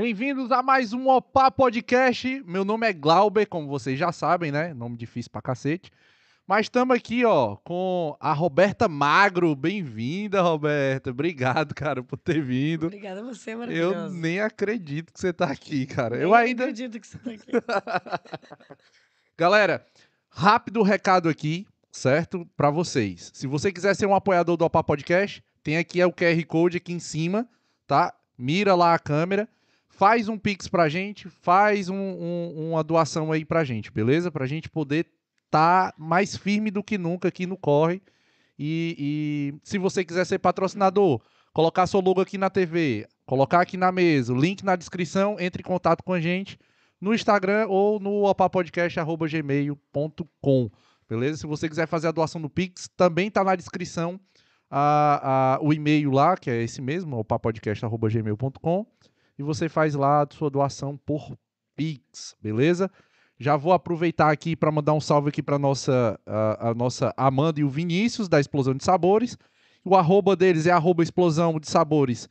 Bem-vindos a mais um Opa Podcast. Meu nome é Glauber, como vocês já sabem, né? Nome difícil pra cacete. Mas estamos aqui, ó, com a Roberta Magro. Bem-vinda, Roberta. Obrigado, cara, por ter vindo. Obrigada a você, Eu maravilhoso. nem acredito que você tá aqui, cara. Nem Eu ainda. acredito que você tá aqui. Galera, rápido recado aqui, certo? Pra vocês. Se você quiser ser um apoiador do Opa Podcast, tem aqui é o QR Code aqui em cima, tá? Mira lá a câmera, faz um pix pra gente, faz um- um- uma doação aí pra gente, beleza? Pra gente poder tá mais firme do que nunca aqui no Corre. E, e se você quiser ser patrocinador, colocar seu logo aqui na TV, colocar aqui na mesa, o link na descrição, entre em contato com a gente no Instagram ou no opapodcast.gmail.com. Beleza? Se você quiser fazer a doação do Pix, também tá na descrição a, a- o e-mail lá, que é esse mesmo, opapodcast.gmail.com. E você faz lá a sua doação por Pix, beleza? Já vou aproveitar aqui para mandar um salve aqui para nossa a, a nossa Amanda e o Vinícius da Explosão de Sabores. O arroba deles é arroba Explosão de Sabores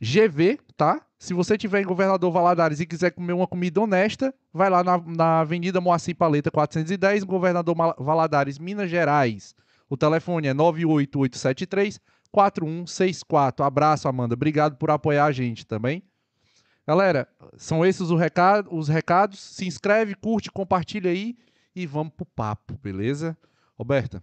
GV, tá? Se você tiver em Governador Valadares e quiser comer uma comida honesta, vai lá na, na Avenida Moacir Paleta 410, em Governador Valadares, Minas Gerais. O telefone é 98873 4164. Abraço, Amanda. Obrigado por apoiar a gente também. Galera, são esses os, recado, os recados. Se inscreve, curte, compartilha aí e vamos pro papo, beleza? Roberta,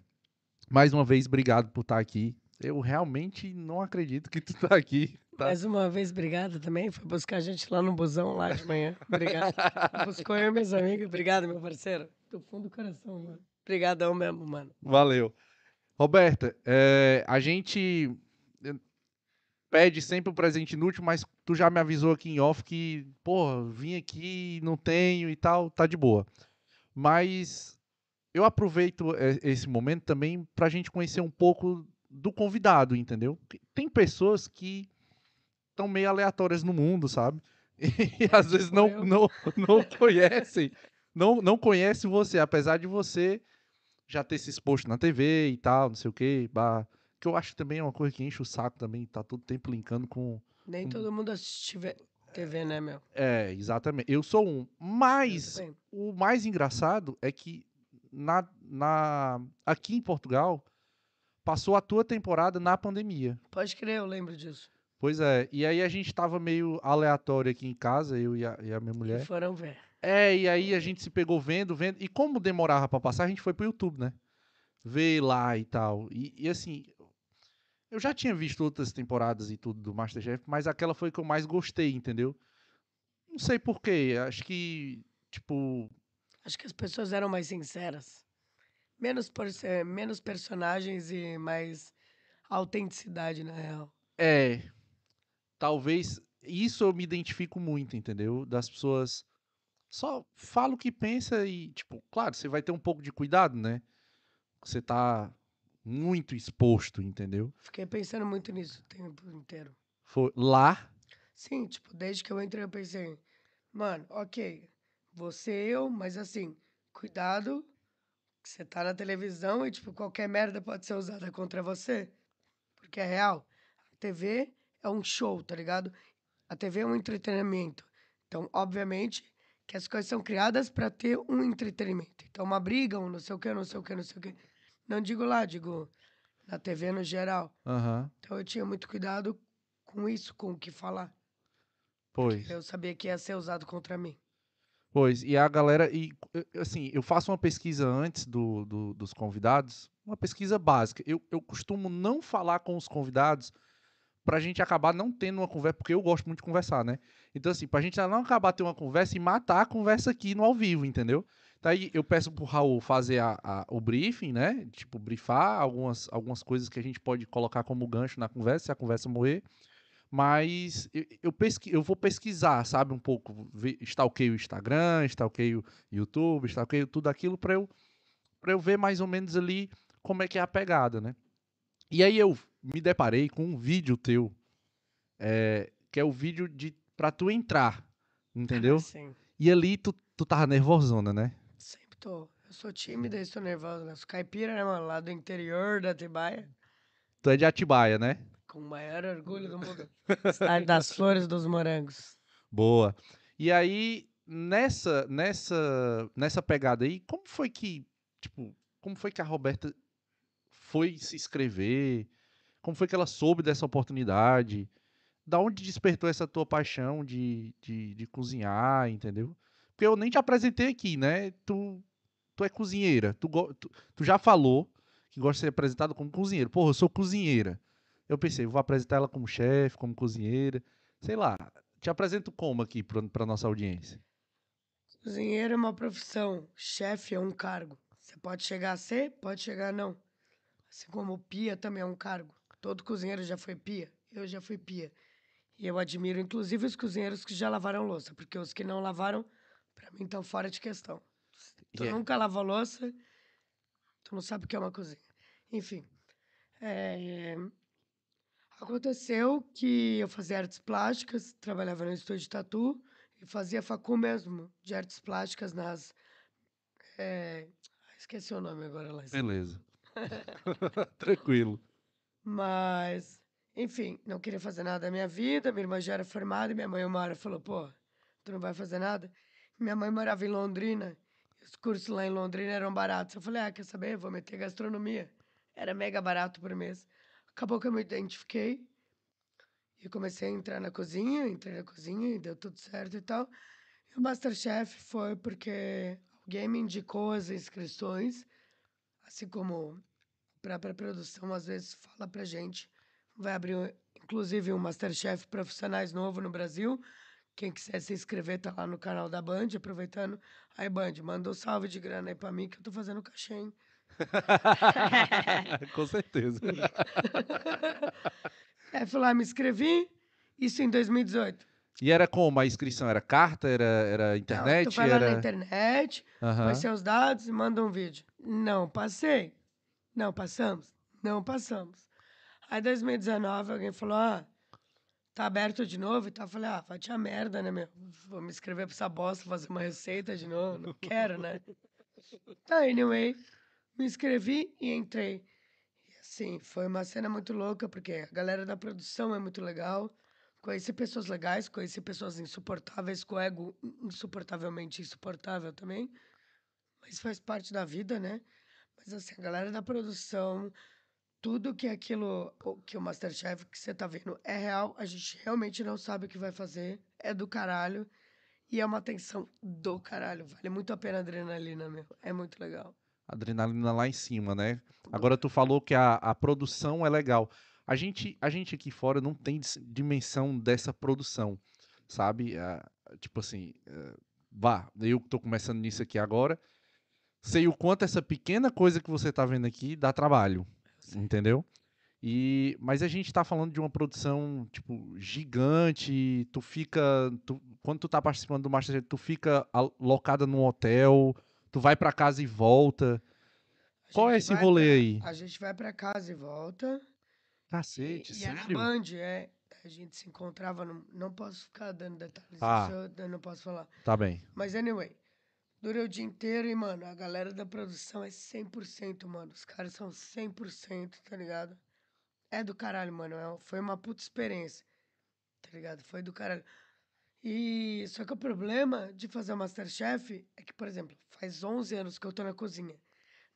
mais uma vez, obrigado por estar aqui. Eu realmente não acredito que tu tá aqui. Tá? Mais uma vez, obrigada também. Foi buscar a gente lá no busão, lá de manhã. Obrigado. Buscou eu meus amigos. Obrigado, meu parceiro. Do fundo do coração, mano. Obrigadão mesmo, mano. Valeu. Roberta, é, a gente pede sempre o presente inútil, mas tu já me avisou aqui em off que, pô, vim aqui, não tenho e tal, tá de boa. Mas eu aproveito esse momento também pra gente conhecer um pouco do convidado, entendeu? Tem pessoas que estão meio aleatórias no mundo, sabe? E às vezes não, eu. não, não conhecem, não, não conhecem você, apesar de você já ter se exposto na TV e tal, não sei o quê, bah, que eu acho também é uma coisa que enche o saco também, tá todo tempo linkando com... Nem todo mundo assiste TV, né, meu? É, exatamente, eu sou um, mas o mais engraçado é que na, na, aqui em Portugal, passou a tua temporada na pandemia. Pode crer, eu lembro disso. Pois é, e aí a gente tava meio aleatório aqui em casa, eu e a, e a minha E mulher. foram ver. É, e aí a gente se pegou vendo, vendo. E como demorava pra passar, a gente foi pro YouTube, né? Ver lá e tal. E, e, assim, eu já tinha visto outras temporadas e tudo do Masterchef, mas aquela foi que eu mais gostei, entendeu? Não sei porquê. Acho que, tipo. Acho que as pessoas eram mais sinceras. Menos, por, eh, menos personagens e mais autenticidade, na real. É. Talvez. Isso eu me identifico muito, entendeu? Das pessoas. Só fala o que pensa e, tipo, claro, você vai ter um pouco de cuidado, né? Você tá muito exposto, entendeu? Fiquei pensando muito nisso o tempo inteiro. Foi lá. Sim, tipo, desde que eu entrei eu pensei, mano, ok, você eu, mas assim, cuidado, você tá na televisão e, tipo, qualquer merda pode ser usada contra você. Porque é real. A TV é um show, tá ligado? A TV é um entretenimento. Então, obviamente, que as coisas são criadas pra ter um entretenimento. Então, uma briga, um não sei o que, não sei o que, não sei o que. Não digo lá, digo na TV no geral. Aham. Então, eu tinha muito cuidado com isso, com o que falar. Pois. Eu sabia que ia ser usado contra mim. Pois. E a galera. E, assim, eu faço uma pesquisa antes do, do- dos convidados, uma pesquisa básica. Eu, eu costumo não falar com os convidados pra gente acabar não tendo uma conversa, porque eu gosto muito de conversar, né? Então, assim, pra gente não acabar tendo uma conversa e matar a conversa aqui no ao vivo, entendeu? Daí eu peço pro Raul fazer a- a- o briefing, né? Tipo, briefar algumas, algumas coisas que a gente pode colocar como gancho na conversa, se a conversa morrer. Mas eu, eu, pesqui, eu vou pesquisar, sabe, um pouco. Ver, stalkeio o Instagram, stalkeio o YouTube, stalkeio tudo aquilo pra eu, pra eu ver mais ou menos ali como é que é a pegada, né? E aí eu me deparei com um vídeo teu, é, que é o vídeo de pra tu entrar, entendeu? Sim. E ali tu, tu tava nervosona, né? Tô. Eu sou tímida e sou nervosa. Né? Sou caipira, né, mano? Lá do interior da Atibaia. Tu é de Atibaia, né? Com o maior orgulho do mundo. Cidade das flores dos morangos. Boa. E aí, nessa, nessa, nessa pegada aí, como foi que, tipo, como foi que a Roberta foi se inscrever? Como foi que ela soube dessa oportunidade? Da onde despertou essa tua paixão de, de, de cozinhar, entendeu? Porque eu nem te apresentei aqui, né? Tu, tu é cozinheira. Tu, tu, tu já falou que gosta de ser apresentado como cozinheiro. Porra, eu sou cozinheira. Eu pensei, vou apresentar ela como chefe, como cozinheira. Sei lá. Te apresento como aqui para nossa audiência? Cozinheiro é uma profissão, chefe é um cargo. Você pode chegar a ser, pode chegar a não. Assim como pia também é um cargo. Todo cozinheiro já foi pia, eu já fui pia. E eu admiro, inclusive, os cozinheiros que já lavaram louça, porque os que não lavaram, para mim, estão fora de questão. Tu yeah. nunca lavou louça, tu não sabe o que é uma cozinha. Enfim, é... aconteceu que eu fazia artes plásticas, trabalhava no estúdio de tatu e fazia facu mesmo, de artes plásticas nas... É... Esqueci o nome agora lá. Beleza. Tranquilo. Mas, enfim, não queria fazer nada da minha vida. Minha irmã já era formada e minha mãe, uma hora, falou: pô, tu não vai fazer nada? Minha mãe morava em Londrina. Os cursos lá em Londrina eram baratos. Eu falei: ah, quer saber? Vou meter gastronomia. Era mega barato por mês. Acabou que eu me identifiquei e comecei a entrar na cozinha. Entrei na cozinha e deu tudo certo e tal. E o Masterchef foi porque alguém me indicou as inscrições assim como a própria produção às vezes fala pra gente, vai abrir inclusive um Masterchef profissionais novo no Brasil. Quem quiser se inscrever tá lá no canal da Band, aproveitando. Aí, Band, manda um salve de grana aí pra mim que eu tô fazendo cachê, hein? Com certeza. é, fui lá, me inscrevi, isso em 2018. E era como? A inscrição era carta? Era, era internet? Não, tu vai era... lá na internet, uhum. põe seus dados e manda um vídeo. Não passei. Não passamos? Não passamos. Aí, 2019, alguém falou: ah, tá aberto de novo e tal. Eu falei: ah, vai te a merda, né, meu? Vou me inscrever pra essa bosta, fazer uma receita de novo. Não quero, né? Tá, anyway, me inscrevi e entrei. E assim, foi uma cena muito louca, porque a galera da produção é muito legal. Conheci pessoas legais, conheci pessoas insuportáveis, com ego insuportavelmente insuportável também. Mas faz parte da vida, né? Mas assim, a galera da produção, tudo que aquilo, que o Masterchef que você tá vendo é real, a gente realmente não sabe o que vai fazer, é do caralho. E é uma tensão do caralho. Vale muito a pena a adrenalina, meu. É muito legal. Adrenalina lá em cima, né? Agora tu falou que a, a produção é legal. A gente, a gente aqui fora não tem dimensão dessa produção, sabe? Uh, tipo assim, uh, vá, eu que tô começando nisso aqui agora, sei o quanto essa pequena coisa que você tá vendo aqui dá trabalho, entendeu? E, mas a gente tá falando de uma produção, tipo, gigante, tu fica, tu, quando tu tá participando do Masterchef, tu fica alocada num hotel, tu vai para casa e volta. Qual é esse rolê pra, aí? A gente vai para casa e volta. Cacete, e, sério? E a Band, é. A gente se encontrava, no, não posso ficar dando detalhes, ah, eu não posso falar. Tá bem. Mas, anyway, durei o dia inteiro e, mano, a galera da produção é 100%, mano. Os caras são 100%, tá ligado? É do caralho, mano. É, foi uma puta experiência, tá ligado? Foi do caralho. E só que o problema de fazer o Masterchef é que, por exemplo, faz 11 anos que eu tô na cozinha.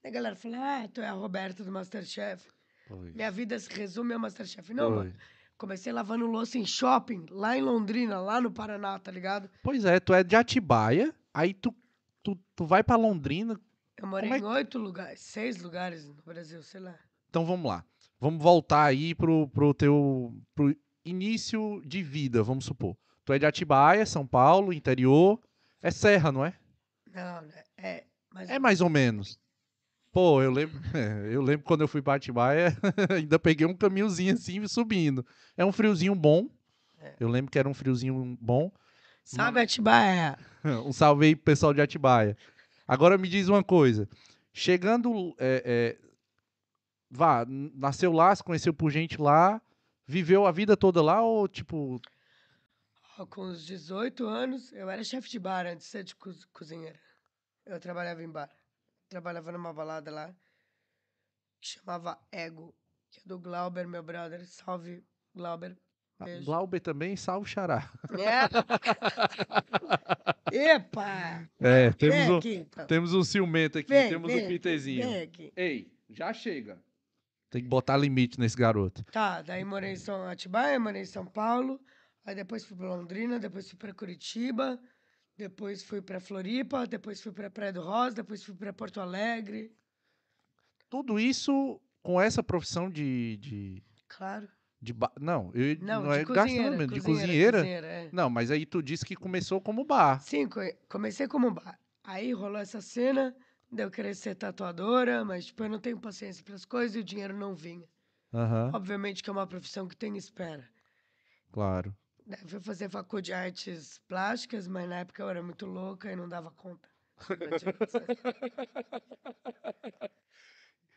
E a galera fala, ah, tu é a Roberta do Masterchef. Pois. Minha vida se resume ao Masterchef. Não, mano. Comecei lavando louça em shopping, lá em Londrina, lá no Paraná, tá ligado? Pois é, tu é de Atibaia, aí tu, tu, tu vai para Londrina. Eu morei é... em oito lugares, seis lugares no Brasil, sei lá. Então vamos lá. Vamos voltar aí pro, pro teu pro início de vida, vamos supor. Tu é de Atibaia, São Paulo, interior. É serra, não é? Não, né? é. Mais é mais ou menos. Pô, eu lembro, é, eu lembro quando eu fui para Atibaia, ainda peguei um caminhozinho assim subindo. É um friozinho bom. É. Eu lembro que era um friozinho bom. Salve Atibaia! um salve aí pro pessoal de Atibaia. Agora me diz uma coisa. Chegando. É, é, vá, nasceu lá, se conheceu por gente lá, viveu a vida toda lá ou tipo. Com os 18 anos, eu era chefe de bar antes de ser de cozinheira. Eu trabalhava em bar trabalhava numa balada lá que chamava Ego, que é do Glauber, meu brother. Salve, Glauber. Ah, Beijo. Glauber também, salve xará. É. Epa! É, temos um, aqui, então. temos um ciumento aqui, Vem, temos vem um aqui. Ei, já chega. Tem que botar limite nesse garoto. Tá, daí morei em São Atibaia, morei em São Paulo, aí depois fui pra Londrina, depois fui pra Curitiba, depois fui pra Floripa, depois fui pra Praia do Rosa, depois fui pra Porto Alegre. Tudo isso com essa profissão de. de, Claro. De ba- Não, eu, Não, não, de é cozinheira, gastronomia, de cozinheira, cozinheira. é. Não, mas aí tu disse que começou como bar. Sim, co- comecei como bar. Aí rolou essa cena, de eu querer ser tatuadora, mas tipo, eu não tenho paciência para as coisas e o dinheiro não vinha. Aham, Obviamente que é uma profissão que tem espera. claro. Daí fui fazer faculdade de artes plásticas, mas na época eu era muito louca e não dava conta.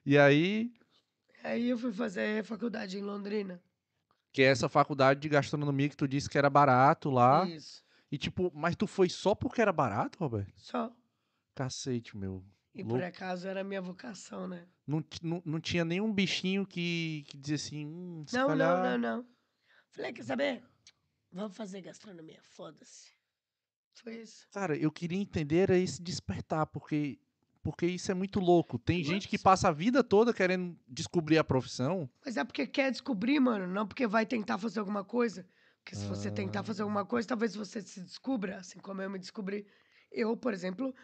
E aí, Aí eu fui fazer faculdade em Londrina. Que é essa faculdade de gastronomia que tu disse que era barato lá. Isso. E tipo, mas tu foi só porque era barato, Roberto? Só. Cacete, meu. E Louco. por acaso era a minha vocação, né? Não, não, não tinha nenhum bichinho que, que dizia assim, hum, Não, calhar... não, não, não. Falei, quer saber? Vamos fazer gastronomia, foda-se. Foi isso. Cara, eu queria entender esse despertar, porque, porque isso é muito louco. Tem gente que passa a vida toda querendo descobrir a profissão. Mas é porque quer descobrir, mano, não porque vai tentar fazer alguma coisa. Porque se você tentar fazer alguma coisa, talvez você se descubra, assim como eu me descobri. Eu, por exemplo,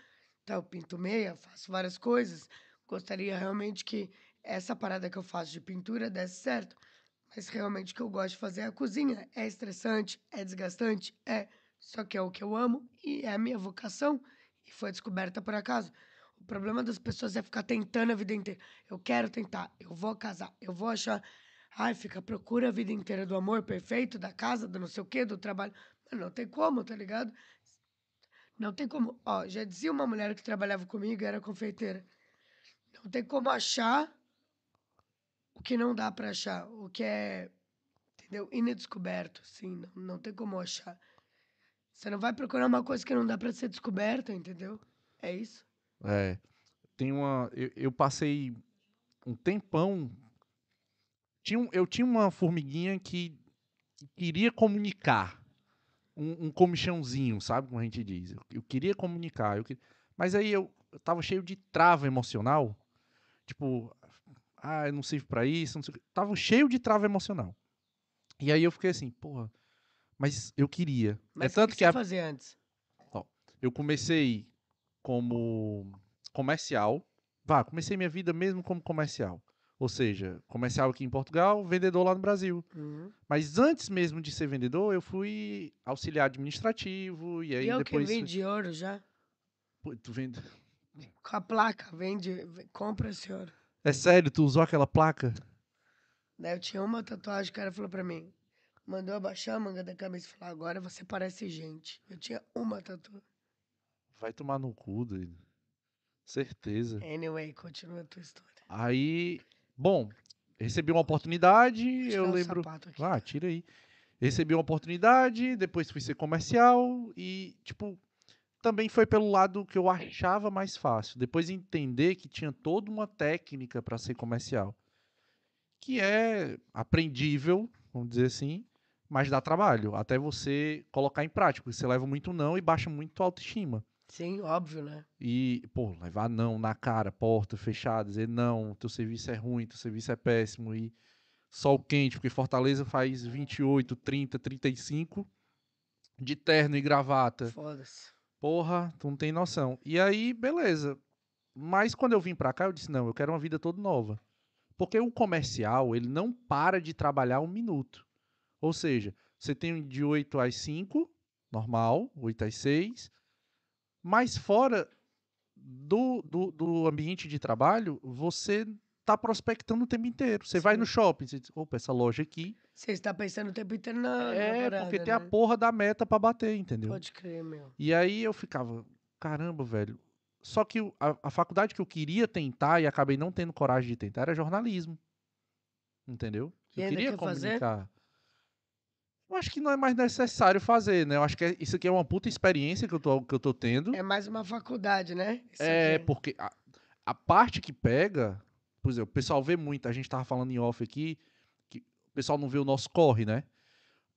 tá, eu pinto meia, faço várias coisas. Gostaria realmente que essa parada que eu faço de pintura desse certo. Mas realmente o que eu gosto de fazer é a cozinha. É estressante, é desgastante, é. Só que é o que eu amo e é a minha vocação. E foi descoberta por acaso. O problema das pessoas é ficar tentando a vida inteira. Eu quero tentar, eu vou casar, eu vou achar. Ai, fica procura a vida inteira do amor perfeito, da casa, do não sei o quê, do trabalho. Mas não tem como, tá ligado? Não tem como. Ó, já dizia uma mulher que trabalhava comigo, era confeiteira. Não tem como achar o que não dá pra achar, o que é, entendeu? Inedescoberto, assim, não, não tem como achar. Você não vai procurar uma coisa que não dá pra ser descoberta, entendeu? É isso. É, tem uma. Eu, eu passei um tempão. Tinha, um- eu tinha uma formiguinha que que queria comunicar. Um, um comichãozinho, sabe como a gente diz? Eu, eu queria comunicar. Eu que- Mas aí eu, eu tava cheio de trava emocional. Tipo, ah, eu não sirvo pra isso, não sei o quê. Tava cheio de trava emocional. E aí eu fiquei assim, porra, mas eu queria. Mas é tanto o que, que, a- fazia antes? eu comecei como comercial. Vá, comecei minha vida mesmo como comercial. Ou seja, comercial aqui em Portugal, vendedor lá no Brasil. Uhum. Mas antes mesmo de ser vendedor, eu fui auxiliar administrativo e aí E eu que depois. vim de ouro já. Pô, tu vende... Com a placa, vende, compra esse ouro. É sério, tu usou aquela placa? Daí eu tinha uma tatuagem, o cara falou pra mim. Mandou abaixar a manga da cabeça e falou, agora você parece gente. Eu tinha uma tatu. Vai tomar no cu, doido. Certeza. Anyway, continua a tua história. Aí, bom, recebi uma oportunidade, eu lembro. aqui. Ah, tira aí. Recebi uma oportunidade, depois fui ser comercial e, tipo, também foi pelo lado que eu achava mais fácil. Depois entender que tinha toda uma técnica para ser comercial, que é aprendível, vamos dizer assim, mas dá trabalho, até você colocar em prática. Você leva muito não e baixa muito a autoestima. Sim, óbvio, né? E, pô, levar não na cara, porta fechada, dizer não, teu serviço é ruim, teu serviço é péssimo e sol quente, porque Fortaleza faz 28, 30, 35 de terno e gravata. Foda-se. Porra, tu não tem noção. E aí, beleza. Mas quando eu vim pra cá, eu disse, não, eu quero uma vida toda nova. Porque o comercial, ele não para de trabalhar um minuto. Ou seja, você tem de 8 às 5, normal, 8 às 6. Mas fora do, do, do ambiente de trabalho, você tá prospectando o tempo inteiro. Você vai Sim. no shopping, você diz, opa, essa loja aqui. Você está pensando o tempo inteiro na, na é, parada, porque tem a né? porra da meta pra bater, entendeu? Pode crer, meu. E aí eu ficava, caramba, velho. Só que a, a faculdade que eu queria tentar e acabei não tendo coragem de tentar era jornalismo. Entendeu? Eu queria quer fazer? Eu acho que não é mais necessário fazer, né? Eu acho que é- isso aqui é uma puta experiência que eu tô, que eu tô tendo. É mais uma faculdade, né? Isso É, aqui. porque a, a parte que pega, por exemplo, o pessoal vê muito, a gente tava falando em off aqui, que o pessoal não vê o nosso corre, né?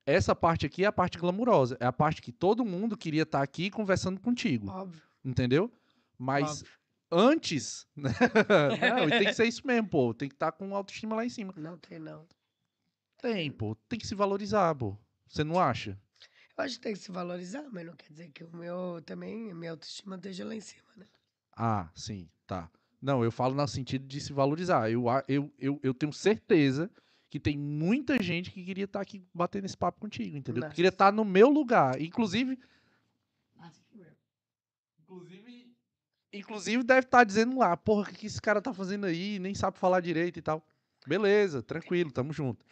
essa parte aqui é a parte glamurosa. É a parte que todo mundo queria estar aqui conversando contigo. Óbvio. Entendeu? Mas óbvio. antes. né? não, tem que ser isso mesmo, pô. Tem que estar com autoestima lá em cima. Não tem, não. Tem, pô. Tem que se valorizar, pô. Você não acha? Eu acho que tem que se valorizar, mas não quer dizer que o meu também, a minha autoestima esteja lá em cima, né? Ah, sim, tá. Não, eu falo no sentido de se valorizar. Eu, eu, eu, eu tenho certeza que tem muita gente que queria estar aqui batendo esse papo contigo, entendeu? Que queria estar no meu lugar. Inclusive. Inclusive. Inclusive deve estar dizendo lá, porra, o que esse cara tá fazendo aí? Nem sabe falar direito e tal. Beleza, tranquilo, tamo junto.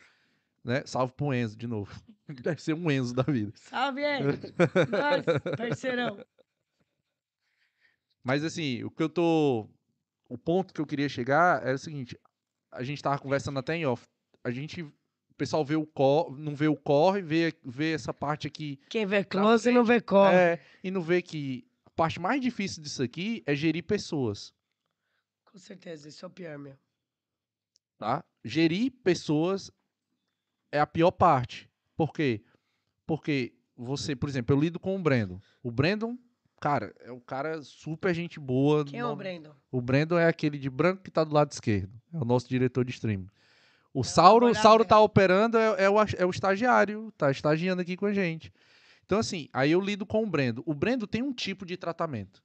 Né? Salve pro Enzo de novo. Deve ser um Enzo da vida. Salve aí! Nós, parceirão. Mas assim, o que eu tô. O ponto que eu queria chegar é o seguinte: a gente tava conversando até em off. A gente. O pessoal vê o cor, não vê o corre, vê, vê essa parte aqui. Quem vê close não vê corre. É, e não vê que a parte mais difícil disso aqui é gerir pessoas. Com certeza, isso é o pior, meu. Tá? Gerir pessoas é a pior parte. Por quê? Porque você, por exemplo, eu lido com o Brandon. O Brandon, cara, é um cara super gente boa. Quem é o Brandon? O Brandon é aquele de branco que tá do lado esquerdo. É o nosso diretor de streaming. O uma Sauro, o Sauro tá operando, é, é o, é o estagiário, tá estagiando aqui com a gente. Então, assim, aí eu lido com o Brendo. O Brendo tem um tipo de tratamento.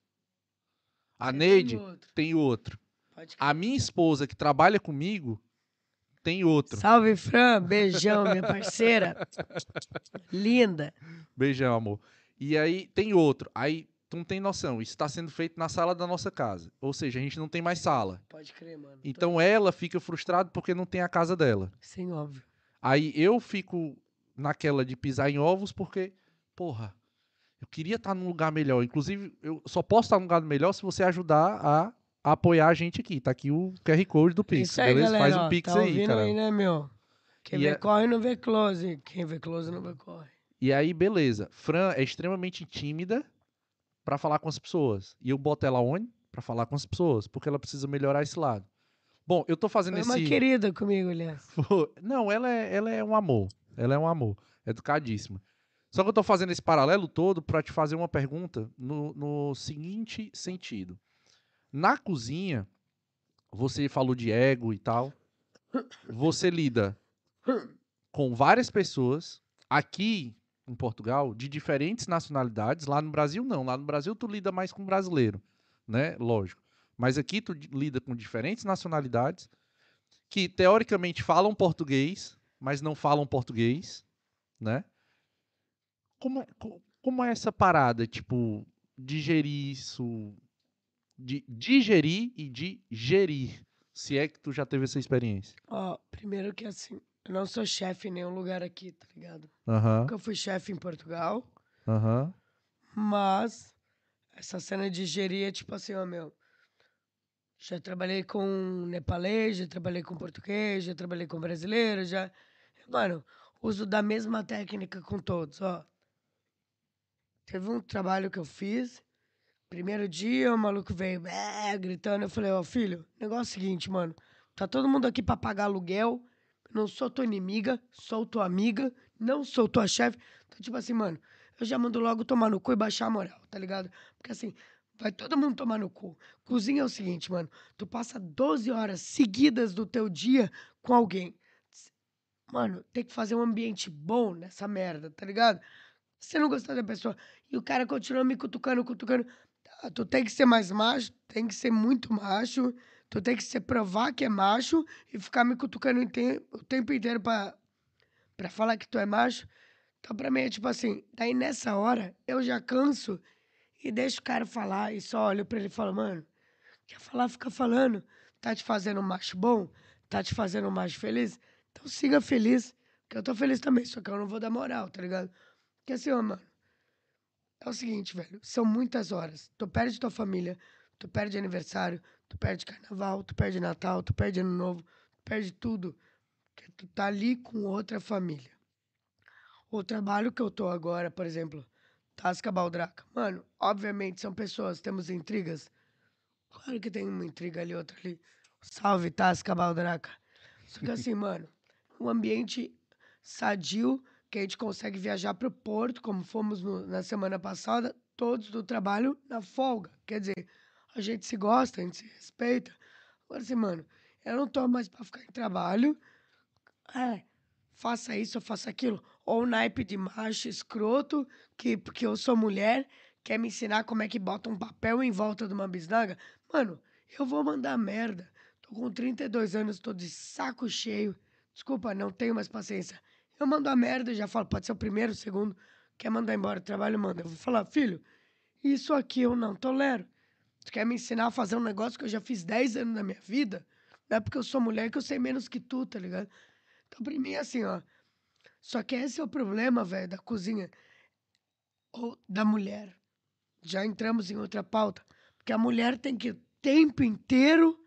A Você tem Neide outro. tem outro. A minha esposa, que trabalha comigo, tem outro. Salve, Fran. Beijão, minha parceira. Linda. Beijão, amor. E aí tem outro. Aí tu não tem noção. Isso está sendo feito na sala da nossa casa. Ou seja, a gente não tem mais sala. Pode crer, mano. Tô- Então ela fica frustrada porque não tem a casa dela. Sim, óbvio. Aí eu fico naquela de pisar em ovos porque, porra, eu queria estar num lugar melhor. Inclusive, eu só posso estar num lugar melhor se você ajudar a apoiar a gente aqui. Tá aqui o QR Code do Pix, aí, beleza? galera. Faz um ó, Pix tá aí, cara. aí, né, meu? Quem E vê é- corre não vê close. Quem vê close não vê corre. E aí, beleza. Fran é extremamente tímida pra falar com as pessoas. E eu boto ela onde? Pra falar com as pessoas, porque ela precisa melhorar esse lado. Bom, eu tô fazendo É esse uma querida comigo, aliás. Não, ela é, ela é um amor. Ela é um amor. Educadíssima. Só que eu tô fazendo esse paralelo todo pra te fazer uma pergunta no, no seguinte sentido. Na cozinha, você falou de ego e tal. Você lida com várias pessoas aqui em Portugal de diferentes nacionalidades. Lá no Brasil, não. Lá no Brasil, tu lida mais com brasileiro, né? Lógico. Mas aqui tu lida com diferentes nacionalidades que teoricamente falam português, mas não falam português, né? Como, co- como é essa parada, tipo, digerir isso, de digerir e de gerir, se é que tu já teve essa experiência? Ó, primeiro que assim, eu não sou chefe em nenhum lugar aqui, tá ligado? Aham, Nunca fui chefe em Portugal, mas essa cena de gerir é tipo assim, ó, meu. Já trabalhei com nepalês, já trabalhei com português, já trabalhei com brasileiro, já. Mano, uso da mesma técnica com todos, ó. Teve um trabalho que eu fiz. Primeiro dia, o maluco veio "Bé", gritando. Eu falei, ó, filho, negócio é o seguinte, mano. Tá todo mundo aqui pra pagar aluguel. Não sou tua inimiga, sou tua amiga, não sou tua chefe. Então, tipo assim, mano, eu já mando logo tomar no cu e baixar a moral, tá ligado? Porque assim, vai todo mundo tomar no cu. Cozinha é o seguinte, mano. Tu passa 12 horas seguidas do teu dia com alguém. Mano, tem que fazer um ambiente bom nessa merda, tá ligado? Você não gostar da pessoa e o cara continua me cutucando, cutucando, tu tem que ser mais macho, tem que ser muito macho, tu tem que se provar que é macho e ficar me cutucando o te- o tempo inteiro pra, pra falar que tu é macho. Então, pra mim, é tipo assim, daí nessa hora, eu já canso e deixo o cara falar e só olho pra ele e falo, mano, quer falar, fica falando. Tá te fazendo macho bom? Tá te fazendo macho feliz? Então siga feliz, que eu tô feliz também, só que eu não vou dar moral, tá ligado? Porque assim, ó, mano, é o seguinte, velho, são muitas horas. Tu perde tua família, tu perde aniversário, tu perde carnaval, tu perde Natal, tu perde Ano Novo, tu perde tudo. Porque tu tá ali com outra família. O trabalho que eu tô agora, por exemplo, Tasca Baldraca. Mano, obviamente são pessoas, temos intrigas. Claro que tem uma intriga ali, outra ali. Salve, Tasca Baldraca. Só que assim, mano, um ambiente sadio, que a gente consegue viajar pro Porto, como fomos no- na semana passada, todos do trabalho na folga. Quer dizer, a gente se gosta, a gente se respeita. Agora assim, mano, eu não tô mais pra ficar em trabalho. É, faça isso ou faça aquilo. Ou naipe de macho escroto, que porque eu sou mulher, quer me ensinar como é que bota um papel em volta de uma bisnaga. Mano, eu vou mandar merda. Tô com 32 anos, tô de saco cheio. Desculpa, não tenho mais paciência. Eu mando a merda já falo, pode ser o primeiro, o segundo. Quer mandar embora o trabalho, manda. Eu vou falar, filho, isso aqui eu não tolero. Tu quer me ensinar a fazer um negócio que eu já fiz 10 anos da minha vida? Não é porque eu sou mulher que eu sei menos que tu, tá ligado? Então, pra mim, é assim, ó. Só que esse é o problema, velho, da cozinha. Ou da mulher. Já entramos em outra pauta. Porque a mulher tem que o tempo inteiro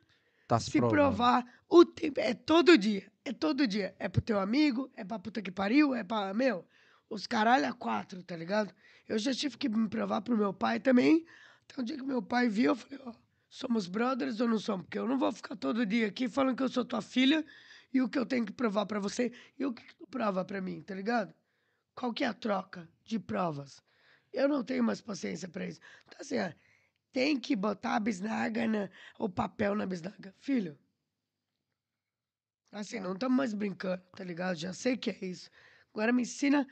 Tá se, se provar. O tempo, é todo dia. É todo dia. É pro teu amigo, é pra puta que pariu, é pra. Meu, os caralho a quatro, tá ligado? Eu já tive que me provar pro meu pai também. Até um dia que meu pai viu, eu falei, ó, somos brothers ou não somos? Porque eu não vou ficar todo dia aqui falando que eu sou tua filha e o que eu tenho que provar pra você e o que que tu prova pra mim, tá ligado? Qual que é a troca de provas? Eu não tenho mais paciência pra isso. Então, assim, ó, tem que botar a bisnaga, na, o papel na bisnaga. Filho, assim, não estamos mais brincando, tá ligado? Já sei que é isso. Agora me ensina,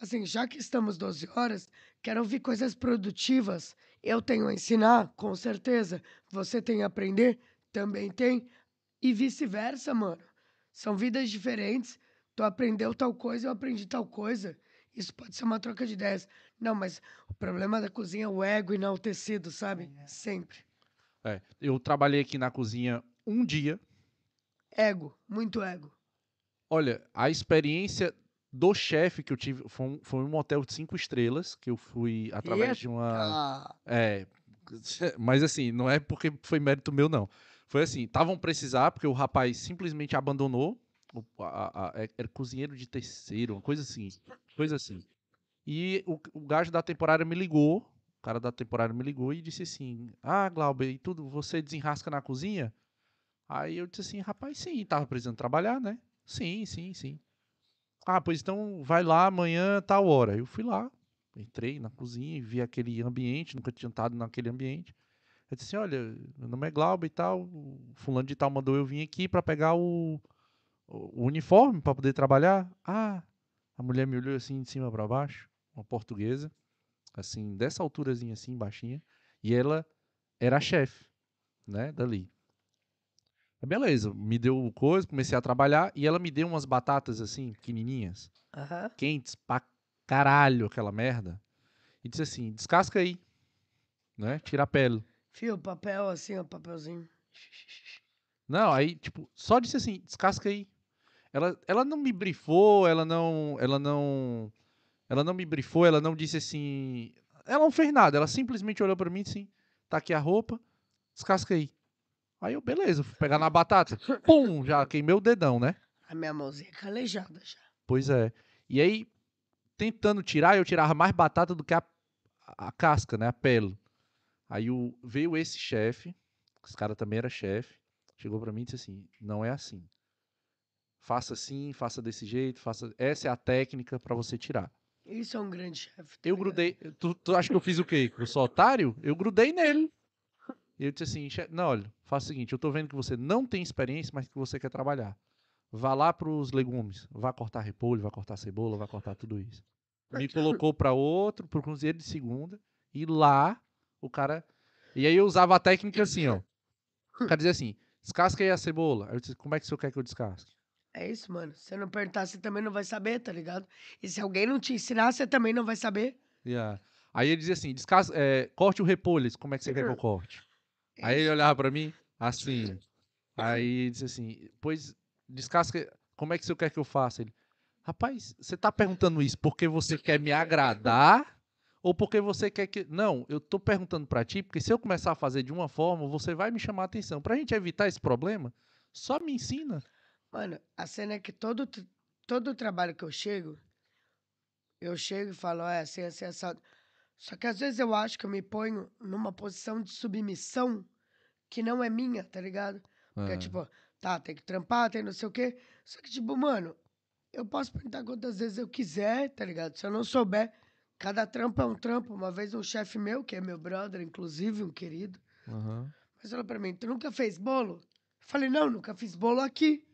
assim, já que estamos 12 horas, quero ouvir coisas produtivas. Eu tenho a ensinar, com certeza. Você tem a aprender, também tem. E vice-versa, mano. São vidas diferentes. Tu aprendeu tal coisa, eu aprendi tal coisa. Isso pode ser uma troca de ideias. Não, mas o problema da cozinha é o ego enaltecido, sabe? Sempre. É, eu trabalhei aqui na cozinha um dia. Ego, muito ego. Olha, a experiência do chefe que eu tive foi um, foi um hotel de cinco estrelas que eu fui através de uma. É, mas assim, não é porque foi mérito meu, não. Foi assim, estavam precisar, porque o rapaz simplesmente abandonou. o- a- a- é- era cozinheiro de terceiro, uma coisa assim. Coisa assim. E o, o gajo da temporada me ligou. O cara da temporada me ligou e disse assim: Ah, Glauber, e tudo, você desenrasca na cozinha? Aí eu disse assim, rapaz, sim, tava precisando trabalhar, né? Sim, sim, sim. Ah, pois então vai lá amanhã, tal hora. Eu fui lá, entrei na cozinha e vi aquele ambiente, nunca tinha estado naquele ambiente. Eu disse assim, olha, meu nome é Glauber e tal, fulano de tal mandou eu vir aqui para pegar o, o, o uniforme para poder trabalhar. Ah, a mulher me olhou assim de cima para baixo, uma portuguesa, assim, dessa alturazinha assim, baixinha, e ela era a chefe, né, dali. Aí Beleza, me deu coisa, comecei a trabalhar e ela me deu umas batatas assim, pequenininhas aham. quentes pra caralho aquela merda. E disse assim, descasca aí, né? Tira a pele. Fio, papel assim, ó, papelzinho. Não, aí, tipo, só disse assim, descasca aí. Ela, ela não me brifou, ela não, ela não, ela não me brifou, ela não disse assim, ela não fez nada, ela simplesmente olhou pra mim e disse assim, tá aqui a roupa, descasca aí. Aí eu, beleza, fui pegar na batata, pum, já queimei o dedão, né? A minha mãozinha é calejada já. Pois é. E aí, tentando tirar, eu tirava mais batata do que a, a casca, né? A pele. Aí o, veio esse chefe, esse cara também era chefe, chegou pra mim e disse assim: não é assim. Faça assim, faça desse jeito, faça. Essa é a técnica pra você tirar. Isso é um grande chefe. tá Eu ligado? grudei. Tu, tu acha que eu fiz o quê? Eu sou otário? Eu grudei nele. E eu disse assim: "Chefe, não, olha, faça o seguinte: eu tô vendo que você não tem experiência, mas que você quer trabalhar. Vá lá pros legumes. Vá cortar repolho, vá cortar cebola, vá cortar tudo isso. Me colocou pra outro, pro cozinheiro de segunda. E lá, o cara. E aí eu usava a técnica assim, ó. O cara dizia assim: descasca aí a cebola. Aí eu disse: como é que o senhor quer que eu descasque? É isso, mano. Se você não perguntar, você também não vai saber, tá ligado? E se alguém não te ensinar, você também não vai saber. Yeah. Aí ele dizia assim: descasca, é, corte o repolho. Eu Como é que você quer que eu corte? Aí ele olhava pra mim, assim. Aí disse assim: Pois, descasca. Como é que senhor quer que eu faça? Ele: Rapaz, você tá perguntando isso porque você quer me agradar? Ou porque você quer que. Não, eu tô perguntando pra ti, porque se eu começar a fazer de uma forma, você vai me chamar a atenção. Pra gente evitar esse problema, só me ensina. Mano, a cena é que todo, todo trabalho que eu chego, eu chego e falo, é assim, assim, assado. Só que às vezes eu acho que eu me ponho numa posição de submissão que não é minha, tá ligado? Porque, Ah, tipo, tá, tem que trampar, tem não sei o quê. Só que, tipo, mano, eu posso perguntar quantas vezes eu quiser, tá ligado? Se eu não souber, cada trampo é um trampo. Uma vez um chefe meu, que é meu brother, inclusive, um querido, Aham. mas falou pra mim, tu nunca fez bolo? Eu falei, não, nunca fiz bolo aqui.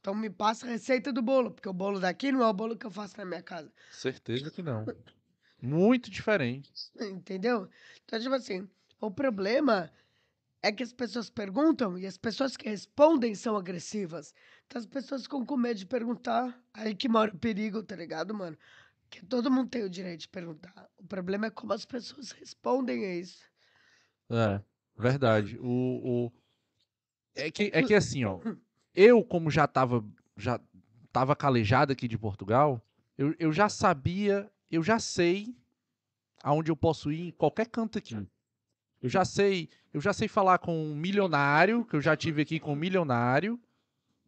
Então me passa a receita do bolo, porque o bolo daqui não é o bolo que eu faço na minha casa. Certeza que não. Muito diferente. Entendeu? Então, tipo assim, o problema é que as pessoas perguntam e as pessoas que respondem são agressivas. Então as pessoas ficam com medo de perguntar. Aí que mora o perigo, tá ligado, mano? Que todo mundo tem o direito de perguntar. O problema é como as pessoas respondem a isso. É, verdade. O, o... É, que, é que assim, ó. Eu, como já tava, já tava calejado aqui de Portugal, eu, eu já sabia, eu já sei aonde eu posso ir em qualquer canto aqui. Eu já sei, eu já sei falar com um milionário, que eu já tive aqui com um milionário,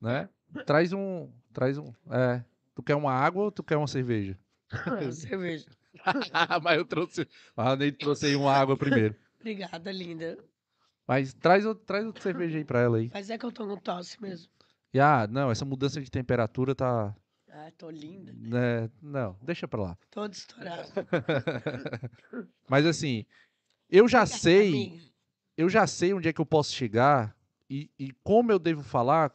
né? Traz um, traz um, é, tu quer uma água ou tu quer uma cerveja? Cerveja. Mas eu trouxe, mas eu nem trouxe aí uma água primeiro. Obrigada, linda. Mas traz, outro- traz outra cerveja aí pra ela aí. Mas é que eu tô com tosse mesmo. E, ah, não, essa mudança de temperatura tá. Ah, tô linda. Né, não, deixa pra lá. Todo estourado. Mas assim, eu já Obrigada, sei, eu já sei onde é que eu posso chegar e, e como eu devo falar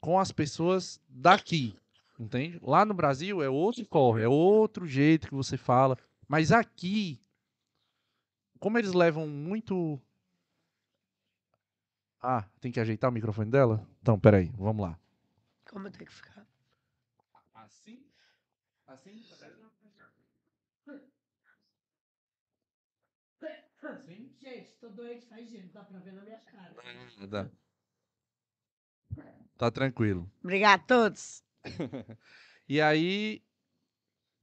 com as pessoas daqui. Entende? Lá no Brasil é outro corre, é outro jeito que você fala. Mas aqui, como eles levam muito. Ah, tem que ajeitar o microfone dela? Então, peraí, vamos lá. Como eu tenho que ficar? Assim? Assim? Gente, tô doente, faz gelo, dá pra ver na minha cara. Tá. Tá tranquilo. Obrigada a todos. E aí.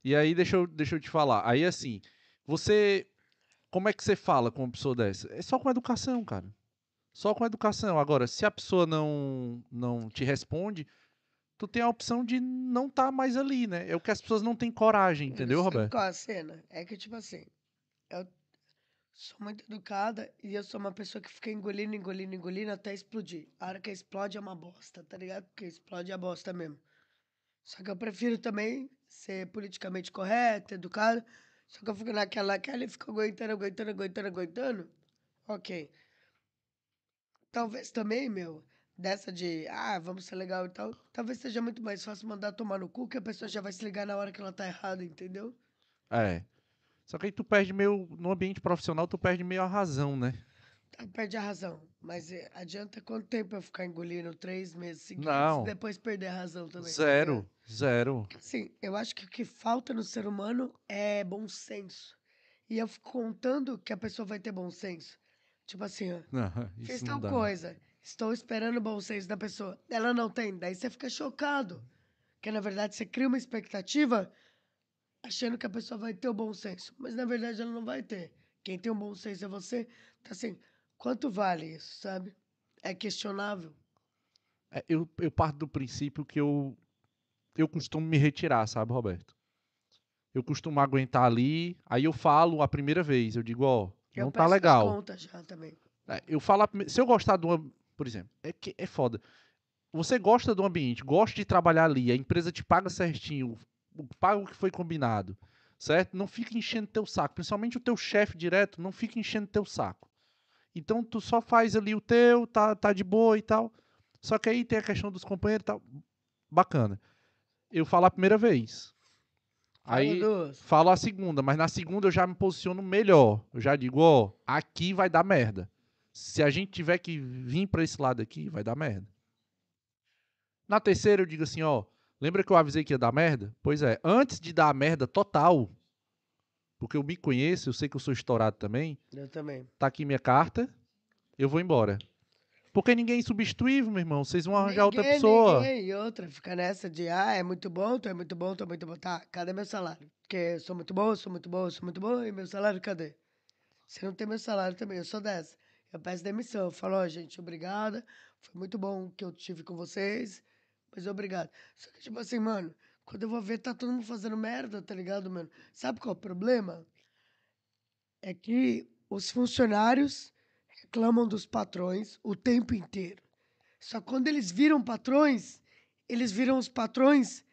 E aí, deixa eu, deixa eu te falar. Aí, assim, você. Como é que você fala com uma pessoa dessa? É só com educação, cara. Só com educação. Agora, se a pessoa não, não te responde, tu tem a opção de não estar mais ali, né? É o que as pessoas não têm coragem, entendeu, Roberto? Qual a cena? É que, tipo assim, eu sou muito educada e eu sou uma pessoa que fica engolindo, engolindo, engolindo até explodir. A hora que explode é uma bosta, tá ligado? Porque explode é a bosta mesmo. Só que eu prefiro também ser politicamente correto, educado. Só que eu fico naquela, naquela e fico aguentando, aguentando, aguentando, aguentando. Ok. Talvez também, meu, dessa de, ah, vamos ser legal e tal, talvez seja muito mais fácil mandar tomar no cu que a pessoa já vai se ligar na hora que ela tá errada, entendeu? É. Só que aí tu perde meio. No ambiente profissional, tu perde meio a razão, né? Tá, perde a razão. Mas eh, adianta quanto tempo eu ficar engolindo três meses seguidos Não. e depois perder a razão também? tá Zero. Zero. Assim, eu acho que o que falta no ser humano é bom senso. E eu fico contando que a pessoa vai ter bom senso. Tipo assim, ó. Não, isso tal coisa. Estou esperando o bom senso da pessoa. Ela não tem. Daí você fica chocado. Porque, na verdade, você cria uma expectativa achando que a pessoa vai ter o bom senso. Mas, na verdade, ela não vai ter. Quem tem o bom senso é você. Então, assim, quanto vale isso, sabe? É questionável. É, eu, eu parto do princípio que eu, eu costumo me retirar, sabe, Roberto? Eu costumo aguentar ali, aí eu falo a primeira vez, eu digo, ó, Eu não tá legal. contas já também. É, Eu falo, se eu gostar de uma, por exemplo, é que é foda. Você gosta do ambiente, gosta de trabalhar ali, a empresa te paga certinho, paga o que foi combinado, certo? Não fica enchendo teu saco, principalmente o teu chefe direto, não fica enchendo teu saco. Então tu só faz ali o teu, tá, tá de boa e tal. Só que aí tem a questão dos companheiros e tal. Bacana. Eu falo a primeira vez. Aí falo a segunda, mas na segunda eu já me posiciono melhor. Eu já digo, ó, aqui vai dar merda. Se a gente tiver que vir pra esse lado aqui, vai dar merda. Na terceira eu digo assim, ó, lembra que eu avisei que ia dar merda? Pois é, antes de dar a merda total, porque eu me conheço, eu sei que eu sou estourado também, Eu também. tá aqui minha carta, eu vou embora. Porque ninguém é insubstituível, meu irmão. Vocês vão arranjar outra Ninguém, pessoa. ninguém. E outra, fica nessa de, ah, é muito bom, tu é muito bom, tu é muito bom. Tá, cadê meu salário? Porque eu sou muito bom, eu sou muito bom, eu sou muito bom, e meu salário cadê? Se não tem meu salário também, eu sou dessa. Eu peço demissão, eu falo, ó, gente, obrigada, foi muito bom que eu tive com vocês, mas obrigado. Só que, tipo assim, mano, quando eu vou ver, tá todo mundo fazendo merda, tá ligado, mano? Sabe qual é o problema? É que os funcionários reclamam dos patrões o tempo inteiro. Só quando eles viram patrões, eles viram os patrões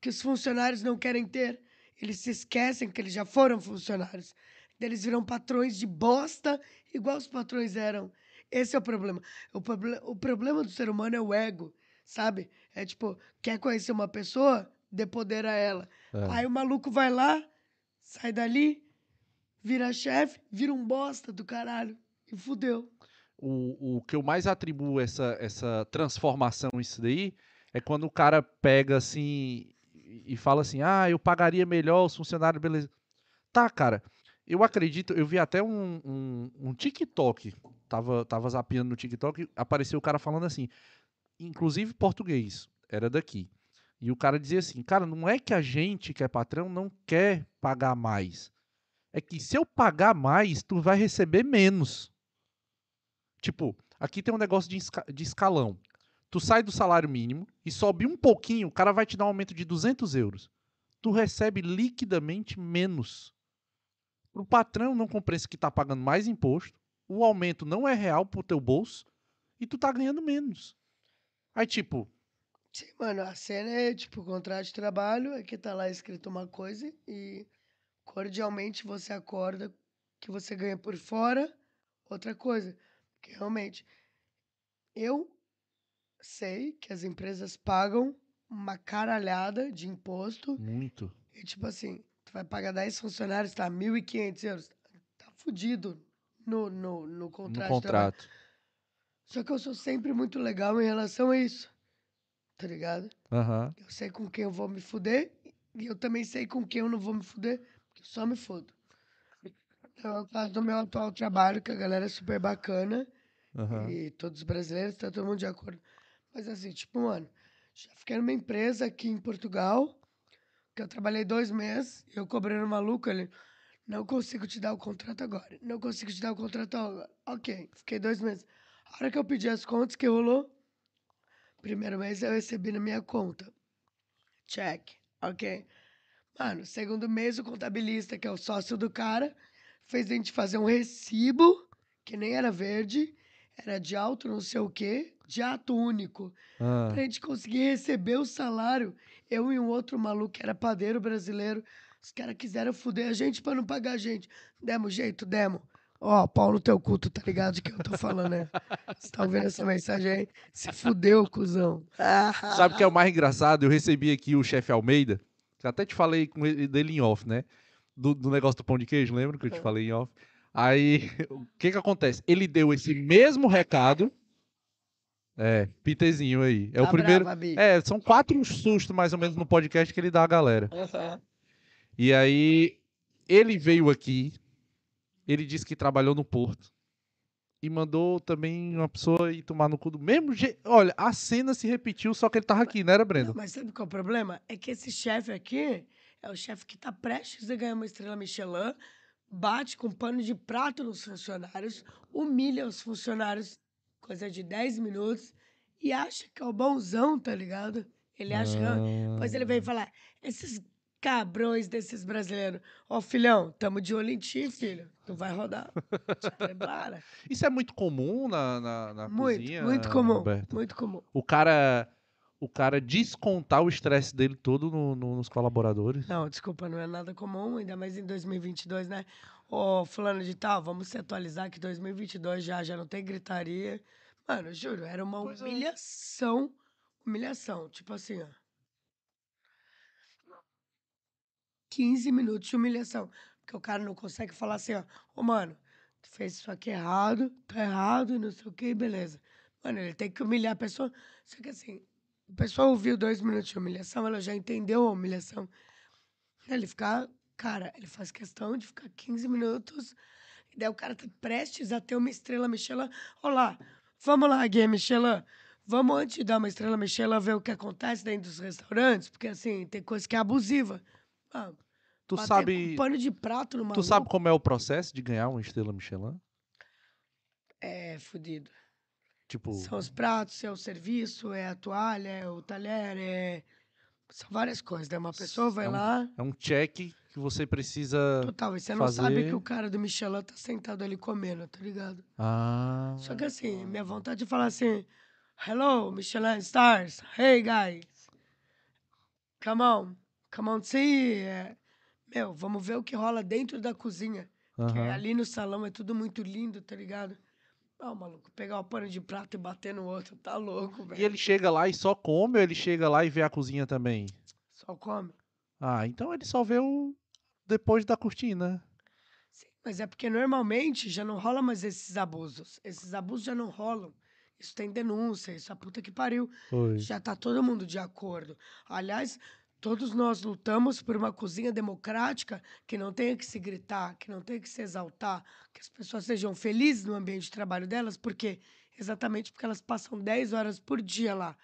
que os funcionários não querem ter. Eles se esquecem que eles já foram funcionários. Eles viram patrões de bosta, igual os patrões eram. Esse é o problema. O, proble o problema do ser humano é o ego, sabe? É tipo, quer conhecer uma pessoa, dê poder a ela. É. Aí o maluco vai lá, sai dali, vira chefe, vira um bosta do caralho. E fudeu. O, o que eu mais atribuo essa, essa transformação, isso daí, é quando o cara pega assim e e fala assim: ah, eu pagaria melhor os funcionários, beleza. Tá, cara. Eu acredito, eu vi até um, um, um TikTok, tava, tava zapeando no TikTok, apareceu o cara falando assim, inclusive português, era daqui. E o cara dizia assim, cara, não é que a gente que é patrão não quer pagar mais. É que se eu pagar mais, tu vai receber menos. Tipo, aqui tem um negócio de, de escalão. Tu sai do salário mínimo e sobe um pouquinho, o cara vai te dar um aumento de 200 euros. Tu recebe liquidamente menos. O patrão não compensa que tá pagando mais imposto, o aumento não é real pro teu bolso e tu tá ganhando menos. Aí, tipo, Sim, mano, a cena é tipo contrato de trabalho, é que tá lá escrito uma coisa e cordialmente você acorda que você ganha por fora outra coisa. Porque realmente, eu sei que as empresas pagam uma caralhada de imposto muito. e tipo assim, vai pagar 10 funcionários, tá? 1.500 euros. Tá fudido no, no, no contrato. no contrato. Só que eu sou sempre muito legal em relação a isso. Tá ligado? Aham. Eu sei com quem eu vou me fuder e eu também sei com quem eu não vou me fuder, porque eu só me fudo. Então, é o caso do meu atual trabalho, que a galera é super bacana Aham. e todos os brasileiros, tá todo mundo de acordo. Mas assim, tipo, mano, já fiquei numa empresa aqui em Portugal, que eu trabalhei dois meses, e eu cobrei no maluco, ele, não consigo te dar o contrato agora, não consigo te dar o contrato agora. Ok, fiquei dois meses. A hora que eu pedi as contas, que rolou? Primeiro mês eu recebi na minha conta. Check, ok. Mano, segundo mês o contabilista, que é o sócio do cara, fez a gente fazer um recibo, que nem era verde, era de alto não sei o quê, de ato único Ah, pra gente conseguir receber o salário. Eu e um outro maluco que era padeiro brasileiro. Os caras quiseram fuder a gente pra não pagar a gente. Demos jeito, demos. Ó, pau no teu culto, tá ligado de que eu tô falando, né? Você tá ouvindo essa mensagem aí? Se fudeu, cuzão. Sabe o que é o mais engraçado? Eu recebi aqui o chefe Almeida, que até te falei com ele, dele em off, né? Do, do negócio do pão de queijo, lembra que eu te falei em off? Aí, o que que acontece? Ele deu esse mesmo recado. É, Pitezinho aí. É o Tá primeiro. brava. É, são quatro sustos mais ou menos no podcast que ele dá à galera. E aí, ele veio aqui, ele disse que trabalhou no Porto. E mandou também uma pessoa ir tomar no cu do mesmo jeito. Olha, a cena se repetiu, só que ele tava aqui, não era, Brenda? Não, mas sabe qual é o problema? É que esse chefe aqui é o chefe que tá prestes a ganhar uma estrela Michelin, bate com pano de prato nos funcionários, humilha os funcionários, coisa de 10 minutos, e acha que é o bonzão, tá ligado? Ele acha que. Ah. Depois ele vem falar: esses cabrões desses brasileiros. Ó, filhão, tamo de olho em ti, filho. Tu vai rodar. Te prepara. Isso é muito comum na, na, na muito, cozinha, muito comum. Roberto? Muito comum. O cara, o cara descontar o estresse dele todo no- no- nos colaboradores. Não, desculpa, não é nada comum, ainda mais em 2022, né? Ô, fulano de tal, vamos se atualizar que 2022 já, já não tem gritaria. Mano, juro, era uma Pois é. humilhação. Humilhação, tipo assim, ó. 15 minutos de humilhação. Porque o cara não consegue falar assim, ó. Ô, mano, tu fez isso aqui errado, tá errado, não sei o que, beleza. Mano, ele tem que humilhar a pessoa. Só que assim, a pessoa ouviu dois minutos de humilhação, ela já entendeu a humilhação. Ele ficar, cara, ele faz questão de ficar 15 minutos. E daí o cara tá prestes a ter uma estrela Michelin. Olá, vamos lá, Guia Michelin. Vamos antes de dar uma estrela Michelin ver o que acontece dentro dos restaurantes, porque assim, tem coisa que é abusiva. Ah, Tu sabe, com pano de prato no tu maluco sabe como é o processo de ganhar uma estrela Michelin? é fudido. Tipo, São os pratos, é o serviço, é a toalha, é o talher, é... São várias coisas, né? Uma pessoa vai É um- lá, é um check que você precisa. total, você não sabe fazer- que o cara do Michelin tá sentado ali comendo, tá ligado? Ah. Só que assim, minha vontade é falar assim: Hello, Michelin Stars. Hey, guys. come on, come on, see. é, Meu, vamos ver o que rola dentro da cozinha. Que Aham. ali no salão é tudo muito lindo, tá ligado? Não, maluco, pegar o pano de prato e bater no outro, tá louco, E velho. ele chega lá e só come ou ele chega lá e vê a cozinha também? Só come. Ah, então ele só vê o depois da cortina. Sim, mas é porque normalmente já não rola mais esses abusos. Esses abusos já não rolam. Isso tem denúncia, isso a puta que pariu. Foi. Já tá todo mundo de acordo. Aliás, todos nós lutamos por uma cozinha democrática que não tenha que se gritar, que não tenha que se exaltar, que as pessoas sejam felizes no ambiente de trabalho delas, porque exatamente porque elas passam 10 horas por dia lá.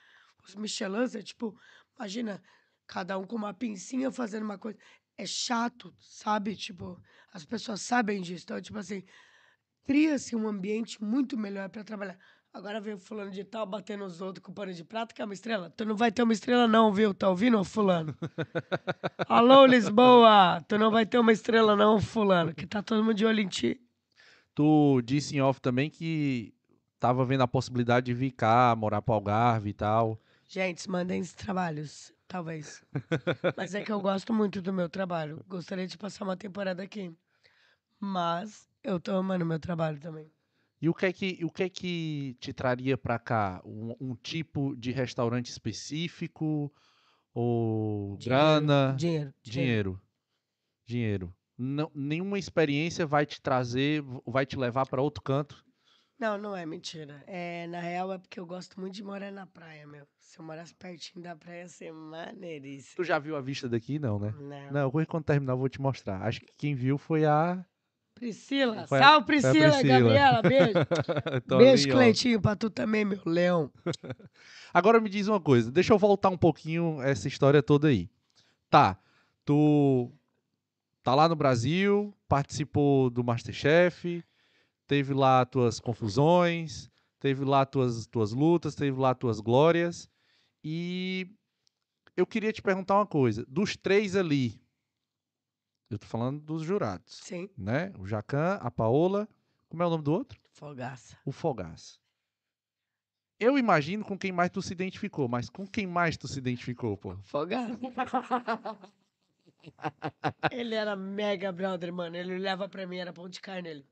Os Michelins é tipo, imagina, cada um com uma pincinha fazendo uma coisa. É chato, sabe? Tipo, as pessoas sabem disso. Então, tipo assim, cria-se um ambiente muito melhor para trabalhar. Agora vem o fulano de tal batendo os outros com pano de prato, que é uma estrela. Tu não vai ter uma estrela não, viu? Tá ouvindo, fulano? Alô, Lisboa! Tu não vai ter uma estrela não, fulano, que tá todo mundo de olho em ti. Tu disse em off também que tava vendo a possibilidade de vir cá, morar pro Algarve e tal. Gente, mandem os trabalhos, talvez. Mas é que eu gosto muito do meu trabalho. Gostaria de passar uma temporada aqui. Mas eu tô amando meu trabalho também. E o que é que, o que, é que te traria pra cá? Um, um tipo de restaurante específico? Ou grana? Dinheiro. Dinheiro. Dinheiro. Não, nenhuma experiência vai te trazer, vai te levar pra outro canto. Não, não é mentira. É, na real é porque eu gosto muito de morar na praia, meu. Se eu morasse pertinho da praia, ia ser maneiríssimo. Tu já viu a vista daqui? Não, né? Não. Não, quando terminar eu vou te mostrar. Acho que quem viu foi a Priscila, Foi salve Priscila, Priscila. Gabriela, beijo. Beijo, ó. Cleitinho, pra tu também, meu leão. Agora me diz uma coisa, deixa eu voltar um pouquinho essa história toda aí. Tá, tu tá lá no Brasil, participou do Masterchef, teve lá tuas confusões, teve lá tuas, tuas lutas, teve lá tuas glórias. E eu queria te perguntar uma coisa. Dos três ali, eu tô falando dos jurados, Sim, né? O Jacan, a Paola, como é o nome do outro? fogaça. O Fogaça. Eu imagino com quem mais tu se identificou, mas com quem mais tu se identificou, pô? Fogaça. ele era mega brother, mano. Ele leva pra mim, era pão de carne ele.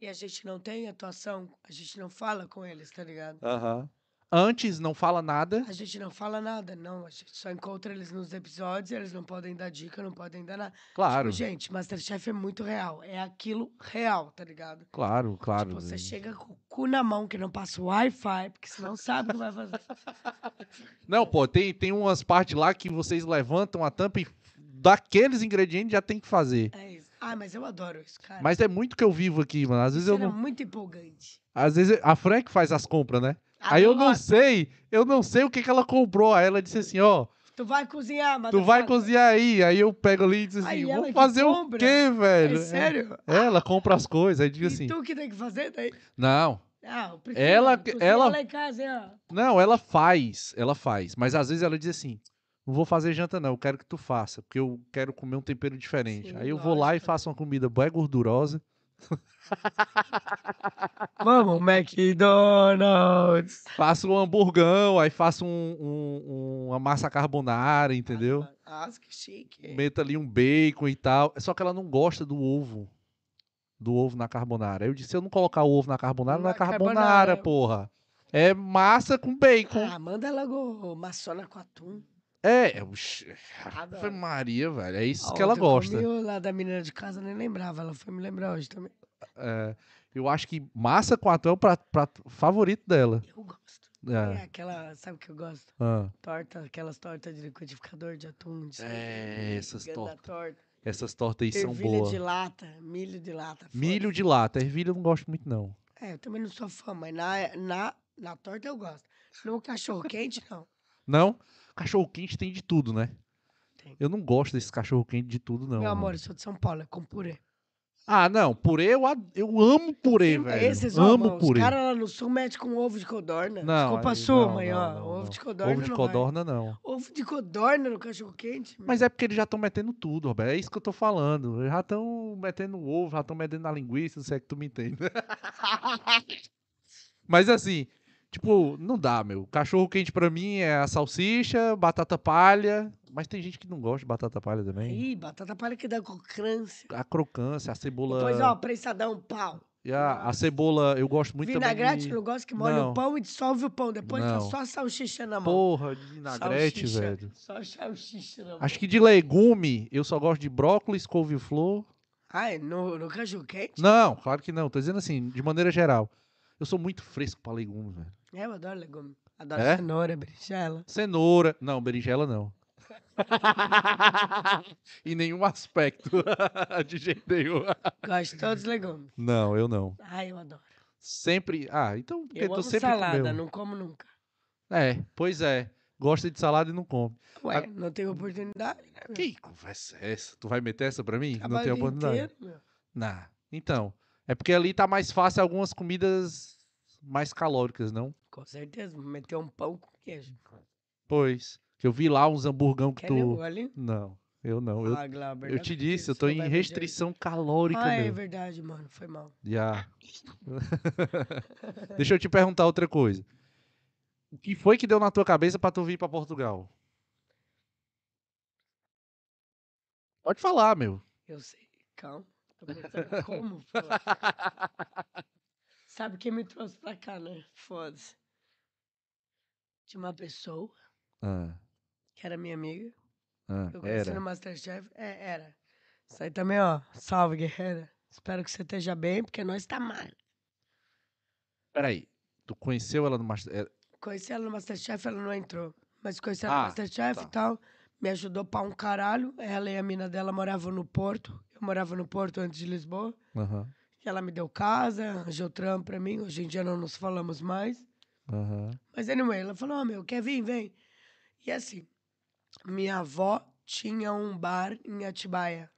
E a gente não tem atuação, a gente não fala com eles, tá ligado? Aham. Antes não fala nada. A gente não fala nada, não. A gente só encontra eles nos episódios, eles não podem dar dica, não podem dar nada. Claro, Tipo, gente, Masterchef é muito real. É aquilo real, tá ligado? claro, claro. Tipo, você chega com o cu na mão que não passa o Wi-Fi, porque você não sabe o que vai fazer. Não, pô, tem, tem umas partes lá que vocês levantam a tampa e daqueles ingredientes já tem que fazer. É isso. Ah, mas eu adoro isso, cara. Mas é muito que eu vivo aqui, mano. Às vezes Isso eu não. muito empolgante. Às vezes a Fran que faz as compras, né? Aí eu não Adoro. sei, eu não sei o que, que ela comprou. Aí ela disse assim, ó, Tu vai cozinhar, mas tu vai cozinhar aí. Aí eu pego ali e diz assim, Aí vou ela fazer o quê, velho? É sério? É, ela compra as coisas, aí diz e assim, tu que tem que fazer daí? não, Ah, prefiro Ela- ela- lá em casa, hein, ó. não, ela faz, ela faz. Mas às vezes ela diz assim, não vou fazer janta não, eu quero que tu faça, porque eu quero comer um tempero diferente. Sim, aí eu vou lá e lógico. faço uma comida boa gordurosa. Vamos, McDonald's. Faço um hamburgão, aí faço um- um- uma massa carbonara, entendeu? Ah, que chique. Meto ali um bacon e tal. Só que ela não gosta do ovo. Do ovo na carbonara. Aí eu disse, se eu não colocar o ovo na carbonara, não é Na carbonara, carbonara. porra. É massa com bacon. Ah, manda logo maçona com atum. É, Adoro. Ave Maria, velho. É isso Ó, que ela eu gosta. o lá da menina de casa, nem lembrava. Ela foi me lembrar hoje também. É, eu acho que massa com atum é o prato, prato favorito dela. Eu gosto. É. É aquela, sabe o que eu gosto? Ah, Torta, aquelas tortas de liquidificador de atum. De É, essas tortas. torta. essas tortas aí são Ervilha boas. de lata, milho de lata. Milho de lata. Ervilha eu não gosto muito, não. É, eu também não sou fã, mas na, na, na torta eu gosto. No cachorro quente, não. Não? Cachorro quente tem de tudo, né? Tem. Eu não gosto desse cachorro quente de tudo, não. Meu amor, eu sou de São Paulo, é com purê. Ah, não. Purê eu, ad- eu amo purê, velho. Esses, amo mano, purê. Os caras lá no sul metem com ovo de codorna. Não, Desculpa aí- sua, não, mãe, não, ó. não, ovo de codorna Ovo de codorna, não. Ovo de codorna no cachorro quente? Mas é porque eles já estão metendo tudo, Roberto. É isso que eu tô falando. Eles já estão metendo ovo, já estão metendo na linguiça, se é que tu me entende. Mas assim, Tipo, não dá, meu. Cachorro quente pra mim é a salsicha, batata palha. Mas tem gente que não gosta de batata palha também. Ih, batata palha que dá crocância. A crocância, a cebola. Depois, ó, prensadão, pau. E a, a cebola, eu gosto muito Vinagrete, também. de- eu gosto que molha Não. o pão e dissolve o pão. Depois tá Não. só a salsicha na mão. Porra, de vinagrete, Salsicha, velho. Só salsicha na mão. Acho que de legume, eu só gosto de brócolis, couve-flor. Ai, no, no caju quente? Não, claro que não. Tô dizendo assim, de maneira geral. Eu sou muito fresco pra legume, velho. É, eu adoro legume. Adoro É? cenoura, berinjela. Cenoura. Não, berinjela não. em nenhum aspecto. de jeito nenhum. Gosto de todos os legumes. Não, eu não. Ai, eu adoro. Sempre. Ah, então porque Eu tu amo sempre salada, comeu. não como nunca. É, pois é. Gosta de salada e não come. Ué, A- não tenho oportunidade, né? meu? Que conversa é essa? Tu vai meter essa pra mim? que não Trabalho tem o dia oportunidade? inteiro, meu. Não. Então, é porque ali tá mais fácil algumas comidas mais calóricas, não? Com certeza, vou meter um pão com queijo. Pois. Que eu vi lá uns hamburgão que Quer tu. ali? Não, eu não. Eu, ah, Glauber, eu não te disse, eu tô em restrição calórica Ah, é mesmo. verdade, mano. Foi mal. Já. Deixa eu te perguntar outra coisa. O que foi que deu na tua cabeça pra tu vir pra Portugal? Pode falar, meu. Eu sei. Calma. Como. Sabe quem me trouxe pra cá, né? Foda-se. Tinha uma pessoa Ah, que era minha amiga. ah, Eu conheci era. no Masterchef. É, era. Isso aí também, ó. Salve, guerreira. Espero que você esteja bem, porque nós tá mal. Peraí. Tu conheceu ela no Master... é, Conheci ela no Masterchef, ela não entrou. Mas conheci ela no Ah, Masterchef tá. e tal. Me ajudou pra um caralho. Ela e a mina dela moravam no Porto. Eu morava no Porto antes de Lisboa. Aham, E ela me deu casa, arranjou trampo pra mim. Hoje em dia não nos falamos mais. Mas anyway, ela falou, ó, meu, quer vir? Vem. E assim, minha avó tinha um bar em Atibaia.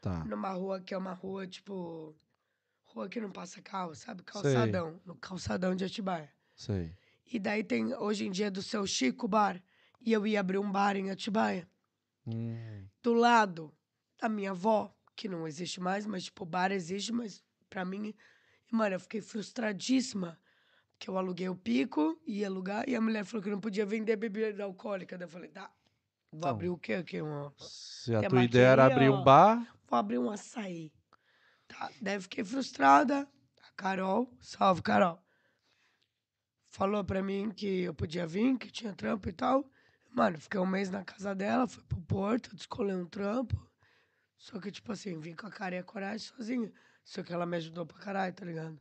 Tá. Numa rua que é uma rua, tipo... Rua que não passa carro, sabe? Calçadão. No calçadão de Atibaia. Sei. E daí tem, hoje em dia, do seu Chico Bar. E eu ia abrir um bar em Atibaia. Hum, Do lado da minha avó, que não existe mais, mas, tipo, o bar existe, mas pra mim... Mano, eu fiquei frustradíssima. Porque eu aluguei o pico, ia alugar, e a mulher falou que não podia vender bebida alcoólica. Daí eu falei, tá, vou Então. abrir o quê aqui? Um, se a tua ideia era abrir um bar... vou abrir um açaí. Tá, daí eu fiquei frustrada. A Carol, salve, Carol. Falou pra mim que eu podia vir, que tinha trampo e tal. Mano, fiquei um mês na casa dela, fui pro Porto, descolei um trampo. Só que, tipo assim, vim com a cara e a coragem sozinha. Só que ela me ajudou pra caralho, tá ligado?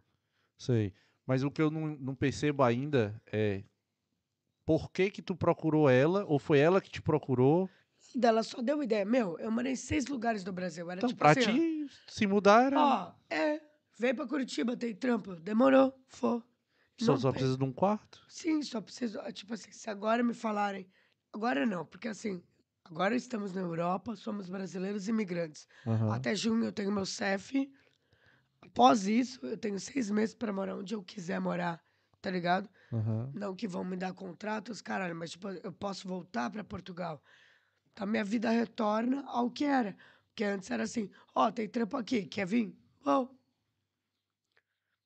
Sei. Mas o que eu não, não percebo ainda é... Por que que tu procurou ela? Ou foi ela que te procurou? Ela só deu ideia. Meu, eu morei em seis lugares do Brasil. Era Então, tipo pra assim, ó. ti se mudar era... Ó, é, vem pra Curitiba, tem trampo. Demorou, for. só não só precisa de um quarto? Sim, só preciso. Tipo assim, se agora me falarem. Agora não, porque assim, agora estamos na Europa, somos brasileiros imigrantes. Aham. Até junho eu tenho meu CEF. Após isso, eu tenho seis meses pra morar onde eu quiser morar, tá ligado? aham. Não que vão me dar contratos, caralho, mas tipo, eu posso voltar pra Portugal. Então minha vida retorna ao que era. Porque antes era assim, ó, tem trampo aqui, quer vir? Vou.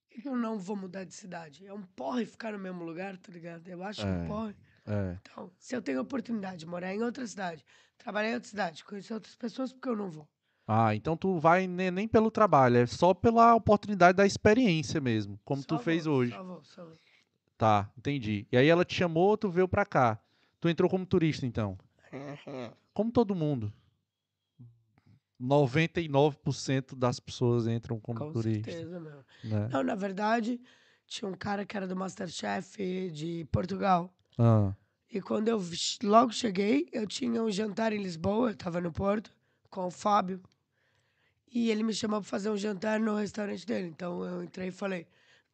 Por que que eu não vou mudar de cidade? É um porre ficar no mesmo lugar, tá ligado? Eu acho É. um porre. É. Então, se eu tenho a oportunidade de morar em outra cidade, trabalhar em outra cidade, conhecer outras pessoas, por que eu não vou? Ah, então tu vai ne- nem pelo trabalho, é só pela oportunidade da experiência mesmo, como tu Só fez vou, hoje. Só vou, só vou. Tá, entendi. E aí ela te chamou, tu veio pra cá. Tu entrou como turista, então. Como todo mundo. 99% das pessoas entram como Com turista. certeza, meu. Né? Não, na verdade, tinha um cara que era do Masterchef de Portugal. Ah, E quando eu vi- logo cheguei, eu tinha um jantar em Lisboa, eu tava no Porto, com o Fábio. E ele me chamou pra fazer um jantar no restaurante dele. Então eu entrei e falei: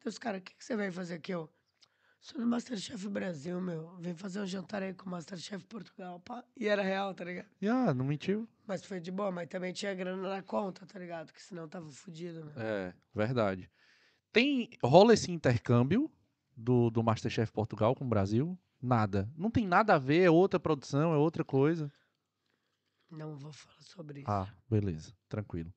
Deus, cara, o que, que você veio fazer aqui? Eu sou do Masterchef Brasil, meu. Vim fazer um jantar aí com o Masterchef Portugal. Pá. E era real, tá ligado? e ah, não mentiu? Mas foi de boa, mas também tinha grana na conta, tá ligado? Que senão tava fudido, meu. É, verdade. Tem, rola esse intercâmbio do, do Masterchef Portugal com o Brasil? Nada. Não tem nada a ver, é outra produção, é outra coisa. Não vou falar sobre isso. Ah, beleza, tranquilo.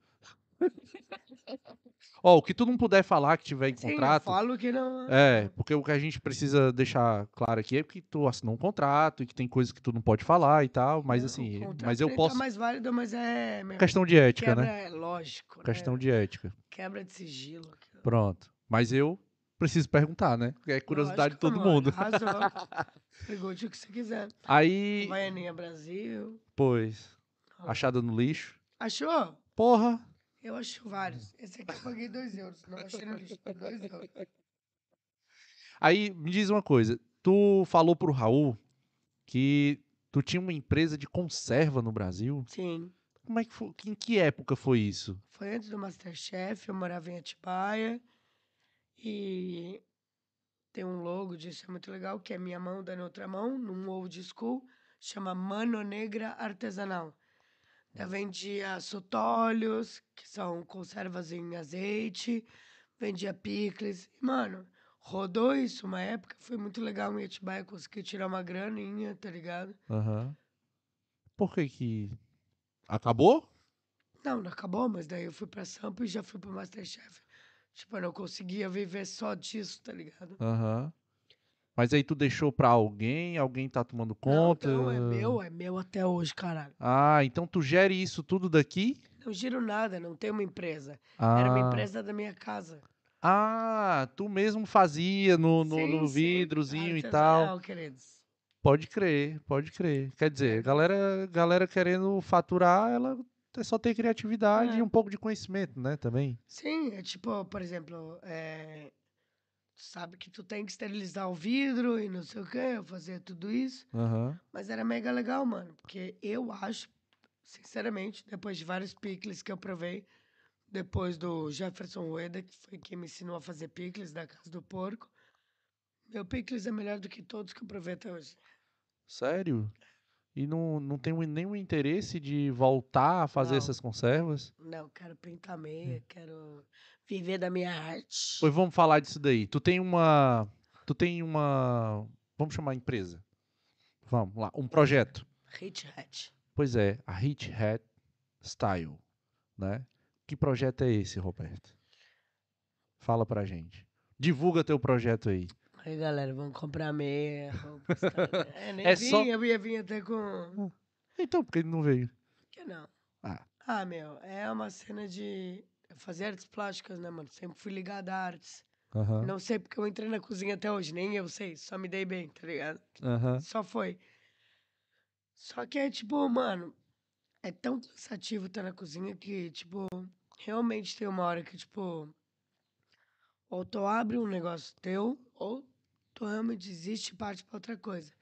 Ó, o que tu não puder falar que tiver em Sim, eu contrato. falo que não. É, porque o que a gente precisa deixar claro aqui é que tu assinou um contrato e que tem coisas que tu não pode falar e tal, mas Não, assim, mas eu nem posso. Tá mais válido, mas é. Questão de ética, quebra, né? é lógico. Questão né? de ética. Quebra de sigilo. Pronto. Mas eu preciso perguntar, né? Porque é curiosidade de todo Lógico, mundo. Pergunte o que você quiser. Aí, Baianinha Brasil. pois, achada no lixo. Achou? Porra! Eu acho vários. Esse aqui eu paguei 2 euros. Não achei no lixo. Foi 2 euros. Aí, me diz uma coisa. Tu falou pro Raul que tu tinha uma empresa de conserva no Brasil. Sim. Como é que foi? Em que época foi isso? Foi antes do Masterchef, eu morava em Atibaia. E tem um logo disso, é muito legal, que é minha mão dando outra mão, num old school, chama Mano Negra Artesanal. Eu vendia sotólios, que são conservas em azeite, vendia picles. E, mano, rodou isso uma época, foi muito legal em Atibaia, consegui tirar uma graninha, tá ligado? Aham. Por que que... Acabou? Não, não acabou, mas daí eu fui pra Sampa e já fui pro Masterchef. Tipo, eu não conseguia viver só disso, tá ligado? Aham. Mas aí tu deixou pra alguém, alguém tá tomando conta? Não, não, é meu, é meu até hoje, caralho. Ah, então tu gere isso tudo daqui? Não giro nada, não tenho uma empresa. Ah. Era uma empresa da minha casa. Ah, tu mesmo fazia no, no, Sim, no sim, vidrozinho e tal. queridos. Pode crer, pode crer. Quer dizer, galera, galera querendo faturar, ela é só ter criatividade É. e um pouco de conhecimento, né, também. Sim, é tipo, por exemplo, é, sabe que tu tem que esterilizar o vidro e não sei o que, eu fazia tudo isso. Aham. Mas era mega legal, mano. Porque eu acho, sinceramente, depois de vários picles que eu provei, depois do Jefferson Rueda, que foi quem me ensinou a fazer picles da Casa do Porco, meu picles é melhor do que todos que eu provei até hoje. Sério? E não, não tem nenhum interesse de voltar a fazer Não. essas conservas? Não, quero pintar meia, quero viver da minha arte. Pois vamos falar disso daí. Tu tem uma. Tu tem uma. Vamos chamar empresa. Vamos lá. Um projeto. Hit Hat. Pois é, a Hit Hat Style, né? Que projeto é esse, Roberto? Fala pra gente. Divulga teu projeto aí. Aí, galera, vamos comprar meia, roupa. É, nem É vim, só- eu ia vir até com... Então, por que ele não veio? Que não? Ah. Ah, meu, é uma cena de fazer artes plásticas, né, mano? Sempre fui ligado a artes. Aham. Não sei porque eu entrei na cozinha até hoje, nem eu sei, só me dei bem, tá ligado? Aham. Só foi. Só que é tipo, mano, é tão cansativo estar na cozinha que, tipo, realmente tem uma hora que, tipo, ou tu abre um negócio teu, ou tu realmente desiste e parte pra outra coisa.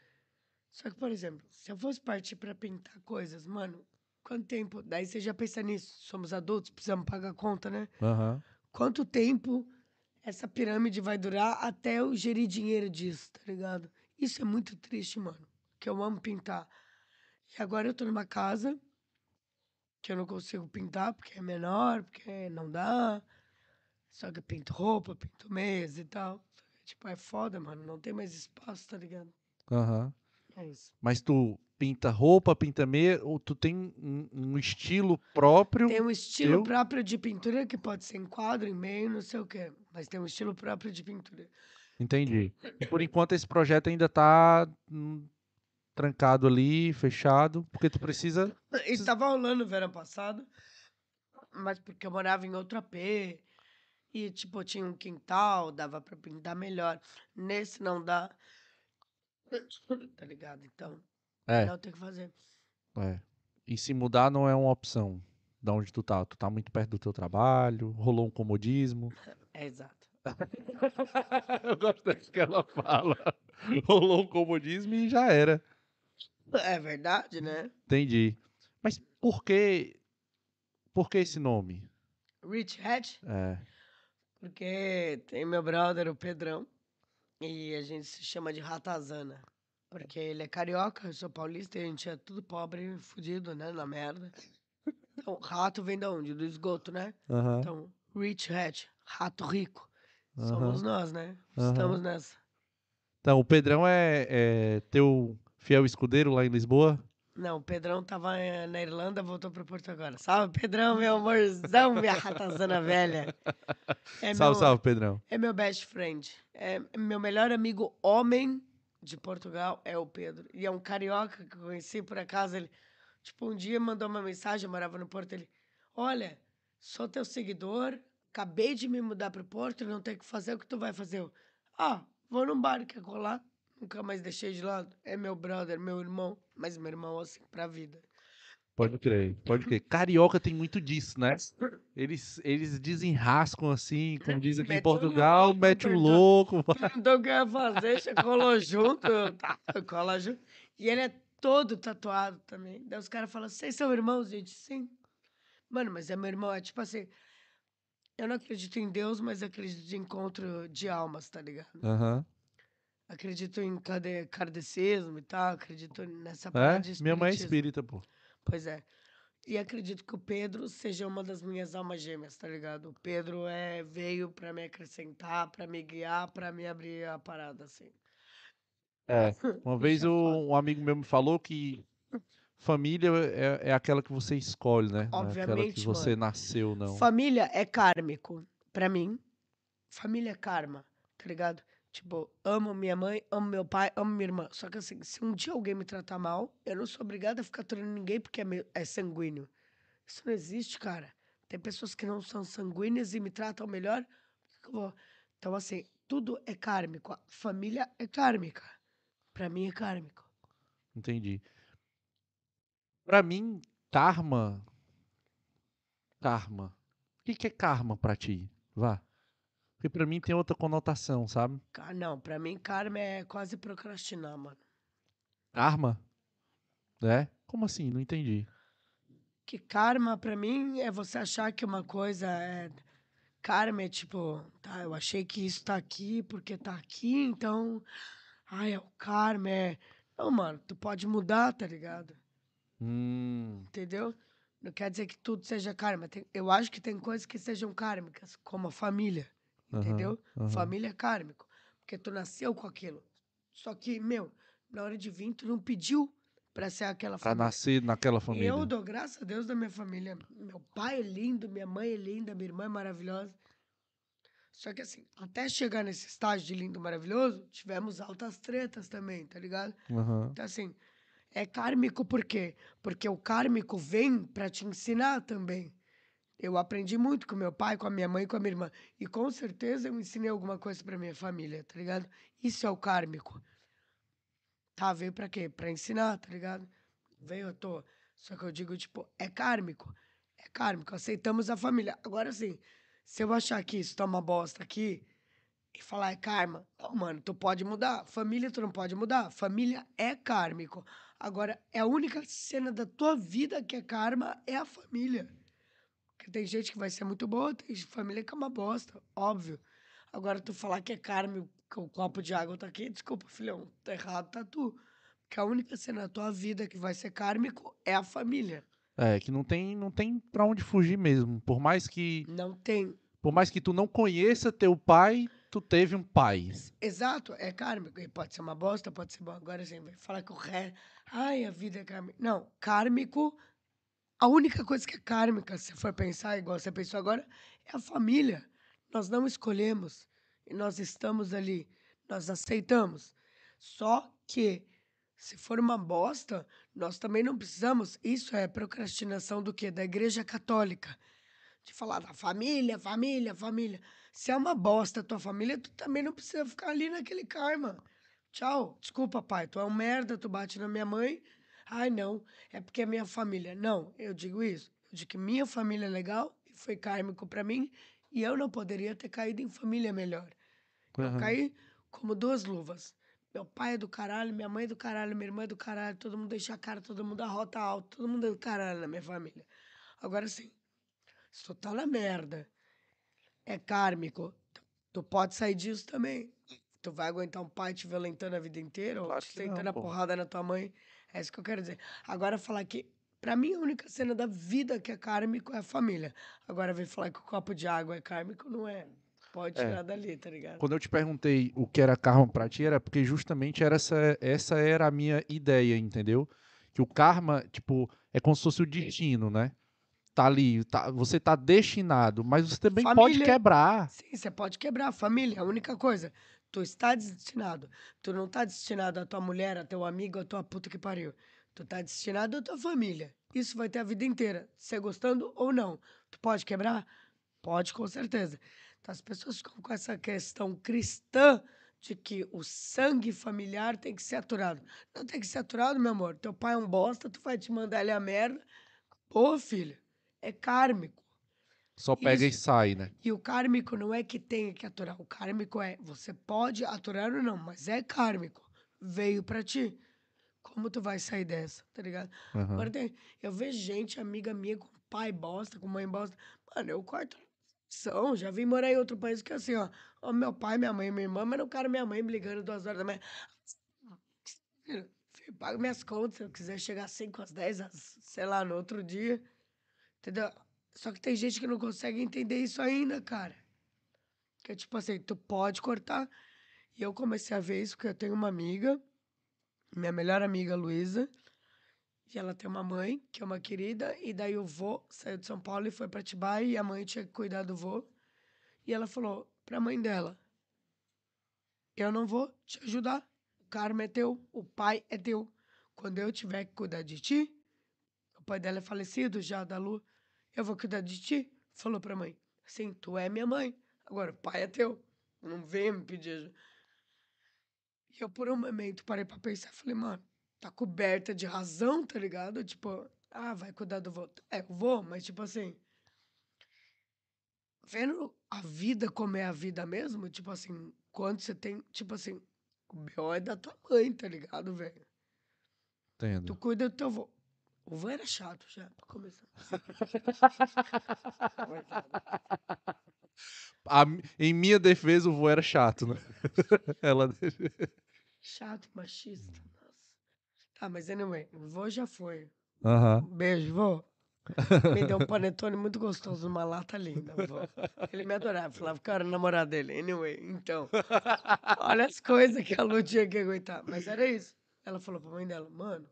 Só que, por exemplo, se eu fosse partir pra pintar coisas, mano, quanto tempo? Daí você já pensa nisso. Somos adultos, precisamos pagar a conta, né? Aham. quanto tempo essa pirâmide vai durar até eu gerir dinheiro disso, tá ligado? Isso é muito triste, mano. Que eu amo pintar. E agora eu tô numa casa que eu não consigo pintar porque é menor, porque não dá. Só que eu pinto roupa, pinto mesa e tal. Tipo, é foda, mano. Não tem mais espaço, tá ligado? Aham. É isso. Mas tu pinta roupa, pinta meia, ou tu tem um, um estilo próprio? Tem um estilo eu- próprio de pintura que pode ser em quadro, em meio, não sei o quê. Mas tem um estilo próprio de pintura. Entendi. E por enquanto esse projeto ainda tá hum, trancado ali, fechado, porque tu precisa. Isso tava rolando no verão passado, mas porque eu morava em outro AP. E, tipo, tinha um quintal, dava pra pintar melhor. Nesse não dá. Tá ligado? Então, É, não tem que fazer. é. E se mudar não é uma opção. Da onde tu tá? Tu tá muito perto do teu trabalho, rolou um comodismo. É exato. Eu gosto dessa que ela fala. Rolou um comodismo e já era. É verdade, né? Entendi. Mas por que. Por que esse nome? Rich Hat, É. porque tem meu brother, o Pedrão, e a gente se chama de Ratazana. Porque ele é carioca, eu sou paulista e a gente é tudo pobre, fudido, né? Na merda. Então, rato vem da onde? Do esgoto, né? Então, Rich Hat, rato rico. Somos nós, né? Estamos nessa. Então, o Pedrão é, é teu fiel escudeiro lá em Lisboa? Não, o Pedrão tava eh, na Irlanda, voltou pra Porto agora. Salve, Pedrão, meu amorzão, minha ratazana velha. É salve, meu, salve, Pedrão. É meu best friend. É meu melhor amigo homem de Portugal é o Pedro. E é um carioca que eu conheci, por acaso, ele... Tipo, um dia mandou uma mensagem, eu morava no Porto, ele... Olha, sou teu seguidor, acabei de me mudar pro Porto, não tenho o que fazer, o que tu vai fazer? Eu, ah, vou num bar, quer colar? Nunca mais deixei de lado. É meu brother, meu irmão. Mas meu irmão, assim, pra vida. Pode crer, pode crer. Carioca tem muito disso, né? Eles, eles desenrascam assim, como diz aqui em Mete o Portugal, louco, mete perdão. louco. Perguntou o que eu ia fazer, você colou junto. Tá, cola junto. E ele é todo tatuado também. Daí os caras falam, vocês são irmãos, gente? Sim. Mano, mas é meu irmão, é tipo assim. Eu não acredito em Deus, mas acredito em encontro de almas, tá ligado? Aham. Acredito em kardecismo e tal, acredito nessa É? parada de Minha mãe é espírita, pô. Pois é. E acredito que o Pedro seja uma das minhas almas gêmeas, tá ligado? O Pedro é, veio pra me acrescentar, pra me guiar, pra me abrir a parada, assim. É. Uma vez Isso é um amigo meu me falou que família é, é aquela que você escolhe, né? Não é aquela que Obviamente, você mano. nasceu, não. Família é kármico. Pra mim, família é karma, tá ligado? Tipo, amo minha mãe, amo meu pai, amo minha irmã. Só que assim, se um dia alguém me tratar mal, eu não sou obrigada a ficar treinando ninguém porque é, meu- é sanguíneo. Isso não existe, cara. Tem pessoas que não são sanguíneas e me tratam melhor. Então, assim, tudo é kármico. A família é kármica. Pra mim é kármico. Entendi. Pra mim, karma. Karma. O que que é karma pra ti? Vá. Porque pra mim tem outra conotação, sabe? Não, pra mim, karma é quase procrastinar, mano. Karma? É? Como assim? Não entendi. Que karma, pra mim, é você achar que uma coisa é. Karma é tipo, tá, eu achei que isso tá aqui porque tá aqui, então. Ai, é o karma, é. Não, mano, tu pode mudar, tá ligado? Hum, Entendeu? Não quer dizer que tudo seja karma. Tem- eu acho que tem coisas que sejam kármicas, como a família. Aham, Entendeu? aham. Família é kármico. Porque tu nasceu com aquilo. Só que, meu, na hora de vir, tu não pediu pra ser aquela Pra família. nascer naquela família. eu dou graças a Deus da minha família. Meu pai é lindo, minha mãe é linda, minha irmã é maravilhosa. Só que assim, até chegar nesse estágio de lindo, maravilhoso, tivemos altas tretas também, tá ligado? Aham. Então assim, é kármico por quê? Porque o kármico vem pra te ensinar também. Eu aprendi muito com meu pai, com a minha mãe, com a minha irmã. E com certeza eu ensinei alguma coisa pra minha família, tá ligado? Isso é o kármico. Tá, veio pra quê? Pra ensinar, tá ligado? Veio à toa. Só que eu digo, tipo, é kármico. É kármico. Aceitamos a família. Agora sim, se eu achar que isso tá uma bosta aqui e falar é karma, não, mano, tu pode mudar. Família tu não pode mudar. Família é kármico. Agora, é a única cena da tua vida que é karma é a família. Porque tem gente que vai ser muito boa, tem família que é uma bosta, óbvio. Agora, tu falar que é karma, que o copo de água tá aqui, desculpa, filhão, tá errado, tá tu. Porque a única cena da tua vida que vai ser kármico é a família. É, que não tem, não tem pra onde fugir mesmo. Por mais que, Não tem. por mais que tu não conheça teu pai, tu teve um pai. Exato, é kármico. E pode ser uma bosta, pode ser bom. Agora, assim, vai falar que o ré. Ai, a vida é kármica. Não, kármico. A única coisa que é kármica, se for pensar igual você pensou agora, é a família. Nós não escolhemos. E nós estamos ali. Nós aceitamos. Só que, se for uma bosta, nós também não precisamos. Isso é procrastinação do quê? Da Igreja Católica. De falar da família, família, família. Se é uma bosta a tua família, tu também não precisa ficar ali naquele karma. Tchau. Desculpa, pai. Tu é um merda, tu bate na minha mãe. Ai, não. É porque é minha família. Não, eu digo isso. Eu digo que minha família é legal e foi kármico pra mim. E eu não poderia ter caído em família melhor. Eu Aham. caí como duas luvas. Meu pai é do caralho, minha mãe é do caralho, minha irmã é do caralho, todo mundo deixa a cara, todo mundo arrota alto, todo mundo é do caralho na minha família. Agora sim, se tu tá na merda, é kármico, tu- pode sair disso também. Tu vai aguentar um pai te violentando a vida inteira ou Claro te que não, sentando a porrada na tua mãe. É isso que eu quero dizer. Agora, falar que, pra mim, a única cena da vida que é kármico é a família. Agora, vir falar que o copo de água é kármico, não é. Pode É. tirar dali, tá ligado? Quando eu te perguntei o que era karma pra ti, era porque justamente era essa, essa era a minha ideia, entendeu? que o karma, tipo, é como se fosse o destino, né? Tá ali, tá, você tá destinado, mas você também pode Família. quebrar. Sim, você pode quebrar a família, a única coisa. Tu está destinado. Tu não tá destinado a tua mulher, a teu amigo, a tua puta que pariu. Tu tá destinado à tua família. Isso vai ter a vida inteira, você gostando ou não. Tu pode quebrar? Pode, com certeza. Então, as pessoas ficam com essa questão cristã de que o sangue familiar tem que ser aturado. Não tem que ser aturado, meu amor. Teu pai é um bosta, tu vai te mandar ele a merda. Pô, filho, é kármico. Só pega e Isso. sai, né? E o kármico não é que tenha que aturar. O kármico é você pode aturar ou não, mas é kármico. Veio pra ti. Como tu vai sair dessa, tá ligado? Aham. Agora tem, eu vejo gente, amiga minha, com pai bosta, com mãe bosta. Mano, eu corto são, já vim morar em outro país que assim, ó. ó, meu pai, minha mãe, minha irmã, mas não quero minha mãe me ligando duas horas da manhã. Filho, pago minhas contas, se eu quiser chegar às 5, às 10, às, sei lá, no outro dia. Entendeu? Só que tem gente que não consegue entender isso ainda, cara. Que é tipo assim, tu pode cortar. E eu comecei a ver isso porque eu tenho uma amiga, minha melhor amiga, Luísa. E ela tem uma mãe, que é uma querida, e daí o vô saiu de São Paulo e foi pra Atibaia, e a mãe tinha que cuidar do vô. E ela falou pra mãe dela: Eu não vou te ajudar. O karma é teu, o pai é teu. Quando eu tiver que cuidar de ti, o pai dela é falecido já, da Lu, eu vou cuidar de ti. Falou pra mãe: Sim, tu é minha mãe. Agora o pai é teu. Não venha me pedir ajuda. E eu, por um momento, parei pra pensar falei, mano, tá coberta de razão, tá ligado? Tipo, ah, vai cuidar do vô. É, eu vou, mas tipo assim. Vendo a vida como é a vida mesmo, tipo assim, quando você tem. Tipo assim, o B.O. é da tua mãe, tá ligado, velho? Tu Entendo. cuida do teu vô. O vô era chato já, pra começar. A em minha defesa, o vô era chato, né? Ela. Chato, machista. Nossa. Tá, mas anyway, o vô já foi. Aham. Beijo, vô. Me deu um panetone muito gostoso numa lata linda, vô. Ele me adorava, falava que eu era namorado dele. Anyway, então. Olha as coisas que a Lu tinha que aguentar. Mas era isso. Ela falou pra mãe dela, mano,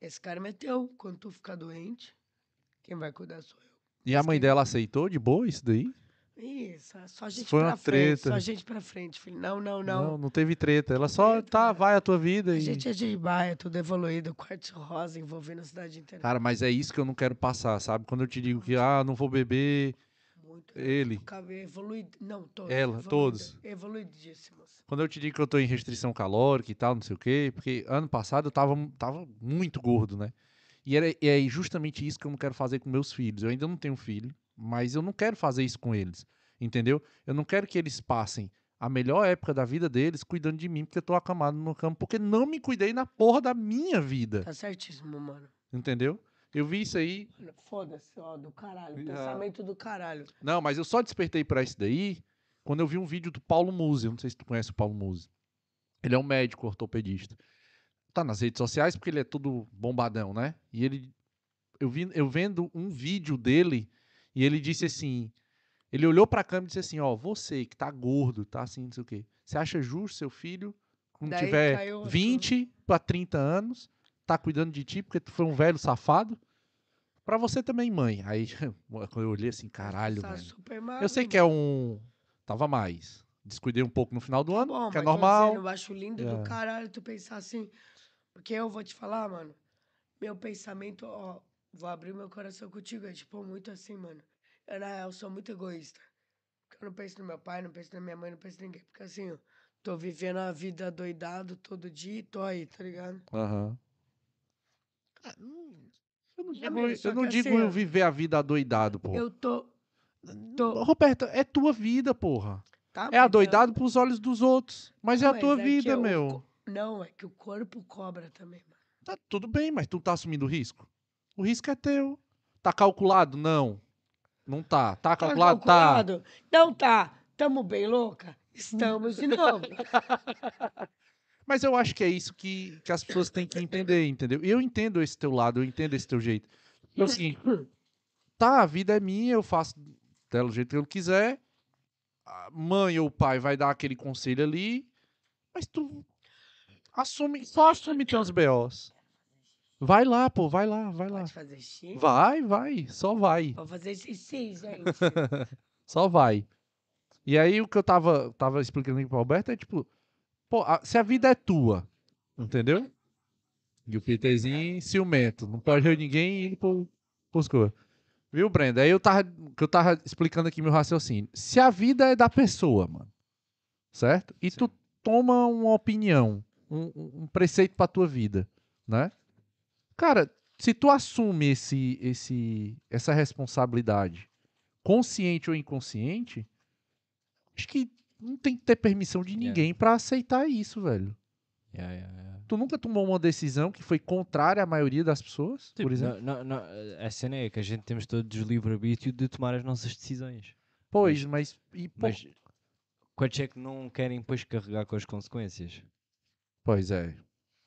esse cara é teu. Quando tu ficar doente, quem vai cuidar sou eu. E a mãe dela aceitou de boa isso daí? Isso, é só gente Foi uma pra frente, treta. só gente pra frente, filho. Não, não, não. Não, não teve treta. Ela só, Treta, tá, vai a tua vida. A E... gente é de baia, tudo evoluído, quartzo rosa envolvendo a cidade inteira. Cara, mas é isso que eu não quero passar, sabe? Quando eu te digo que, ah, não vou beber, Muito. ele. Não, todos. Ela, evoluída- todos. Evoluidíssimos. Quando eu te digo que eu tô em restrição calórica e tal, não sei o quê, porque ano passado eu tava, tava muito gordo, né? E, era, e é justamente isso que eu não quero fazer com meus filhos. Eu ainda não tenho filho, mas eu não quero fazer isso com eles, entendeu? Eu não quero que eles passem a melhor época da vida deles cuidando de mim, porque eu tô acamado no campo, porque não me cuidei na porra da minha vida, Tá certíssimo, mano. entendeu? Eu vi isso aí. Foda-se, ó, do caralho. Ah. Pensamento do caralho. Não, mas eu só despertei pra isso daí quando eu vi um vídeo do Paulo Musi. Eu não sei se tu conhece o Paulo Musi. Ele é um médico ortopedista. Tá nas redes sociais porque ele é todo bombadão, né? E ele. Eu, vi, eu vendo um vídeo dele e ele disse assim. Ele olhou pra câmera e disse assim: Ó, você que tá gordo, tá assim, não sei o quê. Você acha justo seu filho, quando Daí tiver caiu a 20 pra 30 anos, tá cuidando de ti porque tu foi um velho safado? Pra você também, mãe. Aí, quando eu olhei assim, caralho, Tá magro, Eu sei que é um. Tava mais. Descuidei um pouco no final do ano, Bom, que é normal. eu acho lindo É. do caralho tu pensar assim. Porque eu vou te falar, mano. Meu pensamento, ó, vou abrir meu coração contigo. É tipo muito assim, mano. Eu, na real, sou muito egoísta. Porque eu não penso no meu pai, não penso na minha mãe, não penso em ninguém. Porque assim, ó, tô vivendo a vida doidado todo dia e tô aí, tá ligado? Aham. Ah, hum, Eu não É digo, só eu, não que digo assim, eu viver a vida adoidado, pô. Eu tô. tô- Roberto, é tua vida, porra. Tá, É mas adoidado pros olhos dos outros. Mas é a tua é vida, meu. Não, é que o corpo cobra também, mano. Tá tudo bem, mas tu tá assumindo o risco? O risco é teu. Tá calculado? Não. Não tá. Tá calculado? Tá. calculado? Não tá. Tamo bem louca? Estamos de novo. Mas eu acho que é isso que, que as pessoas têm que entender, entendeu? E eu entendo esse teu lado, eu entendo esse teu jeito. É o seguinte, tá, a vida é minha, eu faço dela do jeito que eu quiser. A mãe ou o pai vai dar aquele conselho ali, mas tu assume, só assume teus BOs. Vai lá, pô, vai lá, vai lá. Pode fazer xixi? Vai, vai, só vai. Vou fazer xixi, gente. Só vai. E aí o que eu tava, tava explicando aqui pro Alberto é tipo, pô, a- se a vida é tua, entendeu? E o Peterzinho ciumento, não pode ver ninguém indo pro, pros coisas. Viu, Brenda? Aí eu tava, que eu tava explicando aqui meu raciocínio. Se a vida é da pessoa, mano, certo? E tu toma uma opinião, um, um- um preceito pra tua vida, né? Cara, se tu assume esse, esse, essa responsabilidade, consciente ou inconsciente, acho que não tem que ter permissão de Yeah. ninguém pra aceitar isso, velho. Yeah, yeah, yeah. Tu nunca tomou uma decisão que foi contrária à maioria das pessoas, Tipo, por exemplo? não- não- a cena é que a gente temos todos o livre-arbítrio de tomar as nossas decisões. Pois, mas. E, pô, Mas quantos é que não querem depois carregar com as consequências? Pois é.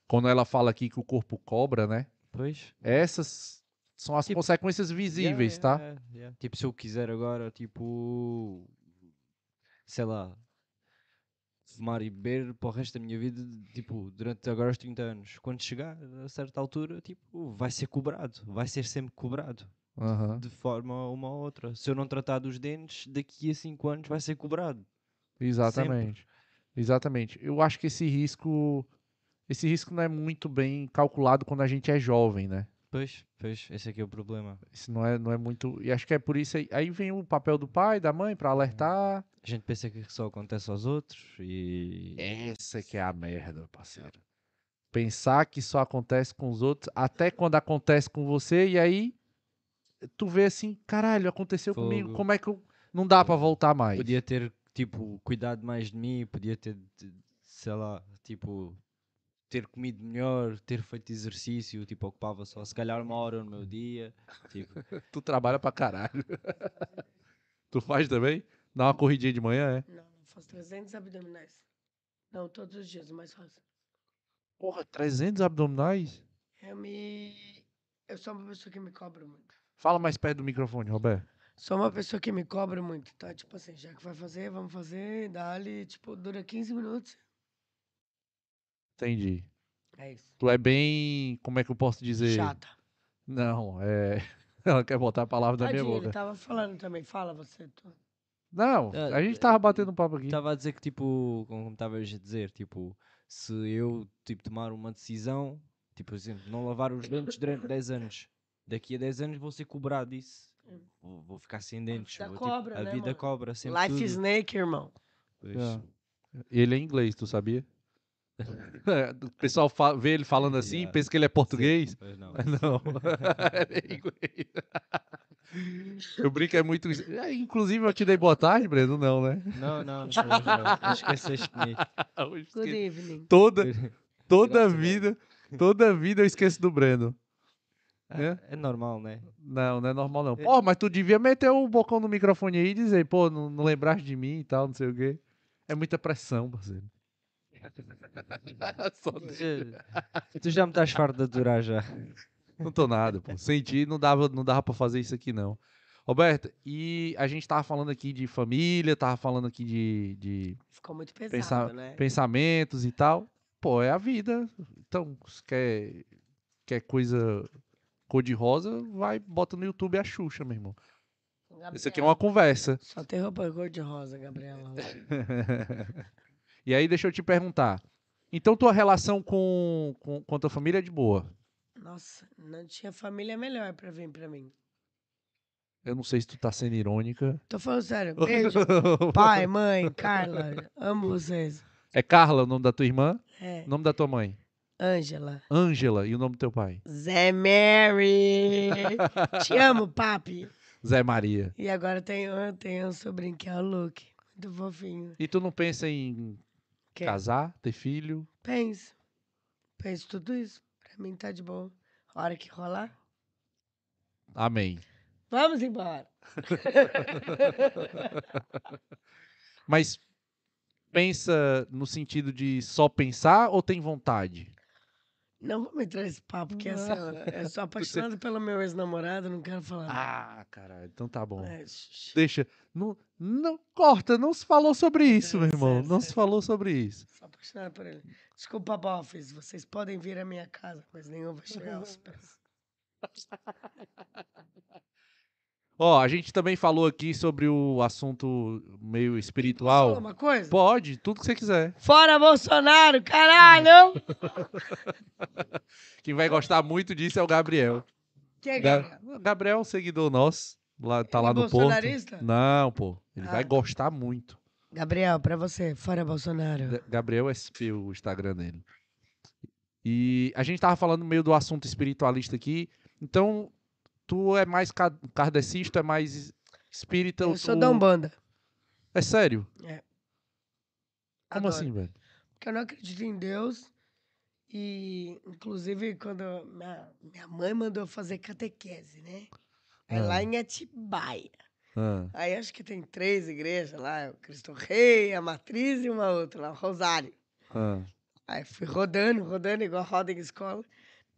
Quando ela fala aqui que o corpo cobra, né? Pois. Essas são as Tipo, consequências visíveis, tá? Yeah, yeah, yeah. Tipo, se eu quiser agora, tipo, sei lá, fumar e beber para o resto da minha vida, tipo, durante agora os 30 anos, quando chegar a certa altura, tipo, vai ser cobrado, vai ser sempre cobrado, Aham. de forma uma ou outra. Se eu não tratar dos dentes, daqui a 5 anos vai ser cobrado. Exatamente. Exatamente. Eu acho que esse risco. Esse risco não é muito bem calculado quando a gente é jovem, né? Pois, pois, esse que é o problema. Isso não é, não é muito. E acho que é por isso aí. Aí vem o papel do pai, da mãe, pra alertar. A gente pensa que só acontece aos outros e. Essa que é a merda, parceiro. Pensar que só acontece com os outros, até quando acontece com você, e aí tu vê assim, caralho, aconteceu comigo, Fogo. como é que eu. Não dá pra voltar mais. Podia ter, tipo, cuidado mais de mim, podia ter, sei lá, tipo, ter comido melhor, ter feito exercício, tipo, ocupava só se calhar uma hora no meu dia. Tipo, Tu trabalha pra caralho. tu faz também? Dá uma corridinha de manhã, é? Não, não faço 300 abdominais. Não, todos os dias, mas faço. Porra, 300 abdominais? Eu me. Eu sou uma pessoa que me cobra muito. Fala mais perto do microfone, Roberto. Sou uma pessoa que me cobra muito, tá? Tipo assim, já que vai fazer, vamos fazer, dá-lhe, tipo, dura 15 minutos. Entendi. É isso. Tu é bem. Como é que eu posso dizer? Chata. Não, é. Ela quer botar a palavra da minha Tadinho, boca. ele tava falando também. Fala você. Tu. Não, Ah, a gente é, tava batendo um papo aqui. estava a dizer que, tipo, como estavas a dizer, tipo, se eu, tipo, tomar uma decisão, tipo, por exemplo, não lavar os dentes durante 10 anos, daqui a 10 anos vou ser cobrado disso. Hum. Vou, vou ficar sem dentes. vida vou, tipo, cobra, a né, vida mano? cobra sempre Life tudo. Snake, irmão. Pois. É. Ele é inglês, tu sabia? É, o pessoal vê ele falando assim, Yeah. pensa que ele é português. Não. Mas não, ele é inglês. Eu brinco, é muito. É, Inclusive, eu te dei boa tarde, Breno, não, né? Não, não, não, não, não esqueceste de mim. Eu Good esqueci. evening. Toda, toda vida, toda vida eu esqueço do Breno. É? É normal, né? Não, não é normal não. Pô, mas tu devia meter o bocão no microfone aí e dizer, pô, não, não lembraste de mim e tal, não sei o quê. É muita pressão, parceiro. Só deixa. Tu já me estás farto de já. Não tô nada, pô. Senti, não dava, não dava pra fazer isso aqui, não. Roberto, e a gente tava falando aqui de família, tava falando aqui de, de Ficou muito pesado, Pensar- né? pensamentos e tal. Pô, é a vida. Então, se quer, quer coisa cor-de-rosa, vai, bota no YouTube a Xuxa, meu irmão. Isso aqui é uma conversa. Só tem roupa cor-de-rosa, Gabriela. e aí, deixa eu te perguntar. Então, tua relação com, com, com a tua família é de boa? Nossa, não tinha família melhor pra vir pra mim. Eu não sei se tu tá sendo irônica. Tô falando sério. Beijo. Pai, mãe, Carla. Amo vocês. É Carla o nome da tua irmã? É. O nome da tua mãe? Ângela. Ângela. E o nome do teu pai? Zé Mary. Te amo, papi. Zé Maria. E agora tem, tem um sobrinho que é o Luke. Muito fofinho. E tu não pensa em Que casar, ter filho? Penso. Penso tudo isso. Pra mim tá de boa. A hora que rolar. Amém. Vamos embora. Mas pensa no sentido de só pensar ou tem vontade? Não vou entrar nesse papo, porque assim, ó, eu sou apaixonado pelo meu ex-namorado, não quero falar. nada. Ah, caralho, então tá bom. É, Deixa. Não, não corta, não se falou sobre isso, meu Certo, irmão. certo, Não se certo. falou sobre isso. Sou apaixonado por ele. Desculpa, bofes, vocês podem vir à minha casa, mas nenhum vai chegar aos pés. Ó, a gente também falou aqui sobre o assunto meio Posso espiritual. falar uma coisa? Pode, tudo que você quiser. Fora Bolsonaro, caralho! Quem vai gostar muito disso é o Gabriel. Quem é Ga- Gabriel? Gabriel é um seguidor nosso. Lá, tá Ele lá é no Porto. bolsonarista? Não, pô. Ele vai Ah. gostar muito. Gabriel, pra você, fora Bolsonaro. Ga- Gabriel SP, o Instagram dele. E a gente tava falando meio do assunto espiritualista aqui. Então, tu é mais kardecista, é mais espírita? Eu sou tu- da Umbanda. É sério? Como Adoro. assim, velho? Porque eu não acredito em Deus. E, inclusive, quando minha, minha mãe mandou fazer catequese, né? É Ah. lá em Atibaia. Ah, Aí acho que tem três igrejas lá, o Cristo Rei, a Matriz e uma outra lá, o Rosário. ah. Aí fui rodando, rodando, igual roda em escola.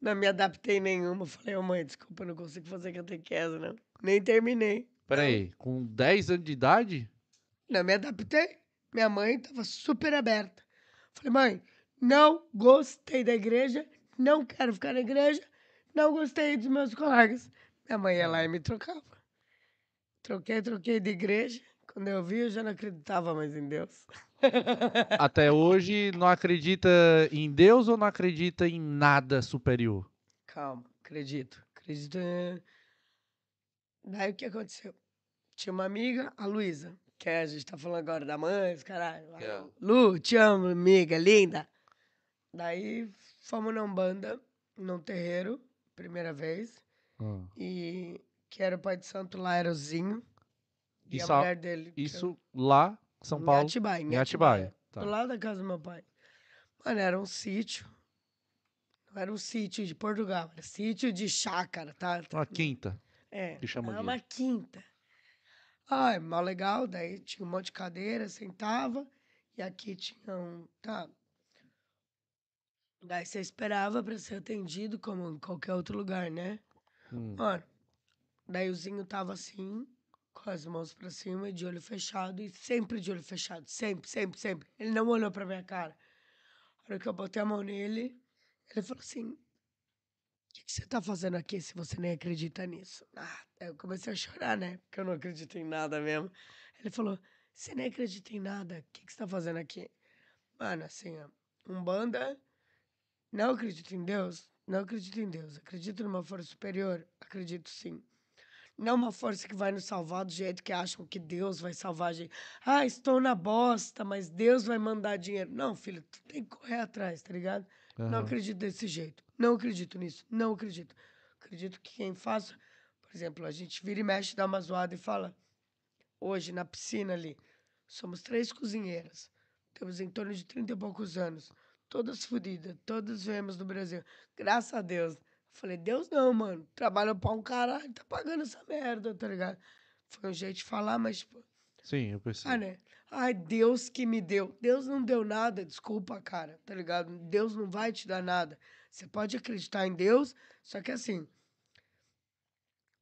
Não me adaptei nenhuma. Falei, ô mãe, desculpa, eu não consigo fazer catequese, não. Nem terminei. Peraí, com 10 anos de idade? Não me adaptei. Minha mãe tava super aberta. Falei, mãe, não gostei da igreja, não quero ficar na igreja, não gostei dos meus colegas. Minha mãe ia lá e me trocava. Troquei, troquei de igreja. Quando eu vi, eu já não acreditava mais em Deus. Até hoje não acredita em Deus ou não acredita em nada superior? Calma, acredito. Acredito em... Daí o que aconteceu? Tinha uma amiga, a Luísa, que a gente tá falando agora da mãe, os caralho. É- Lu, te amo, amiga, linda. Daí fomos na Umbanda, num terreiro, primeira vez. Ah. E que era o pai de santo lá, era o Zinho. E Isso a mulher dele. Isso lá, São em Paulo. Atibaia, Em Atibaia. Tá. Do lado da casa do meu pai. Mano, era um sítio. Não era um sítio de Portugal, era sítio de chácara, tá? Uma quinta. É, que chamam era uma quinta. Ai, mal legal, daí tinha um monte de cadeira, sentava, e aqui tinha um, tá. Daí você esperava pra ser atendido como em qualquer outro lugar, né? Hum. Mano, daí o Zinho tava assim, com as mãos pra cima, de olho fechado, e sempre de olho fechado, sempre, sempre, sempre. Ele não olhou pra minha cara. A hora que eu botei a mão nele, ele falou assim: O que, que você tá fazendo aqui se você nem acredita nisso? Ah, eu comecei a chorar, né? Porque eu não acredito em nada mesmo. Ele falou: Você nem acredita em nada, o que, que você tá fazendo aqui? Mano, assim, ó, Umbanda, não acredito em Deus, não acredito em Deus. Acredito numa força superior? Acredito sim. Não uma força que vai nos salvar do jeito que acham que Deus vai salvar a gente. Ah, estou na bosta, mas Deus vai mandar dinheiro. Não, filho, tu tem que correr atrás, tá ligado? Não Aham. acredito desse jeito. Não acredito nisso. Não acredito. Acredito que quem faça. Por exemplo, a gente vira e mexe, dá uma zoada e fala. Hoje, na piscina ali, somos três cozinheiras. Temos em torno de 30 e poucos anos. Todas fodidas. Todas viemos do Brasil. Graças a Deus. Falei, Deus não, mano. Trabalha pra um caralho, tá pagando essa merda, tá ligado? Foi um jeito de falar, mas, tipo, Sim, eu percebo. ah, né? Ai, Deus que me deu. Deus não deu nada, desculpa, cara, tá ligado? Deus não vai te dar nada. Você pode acreditar em Deus, só que assim.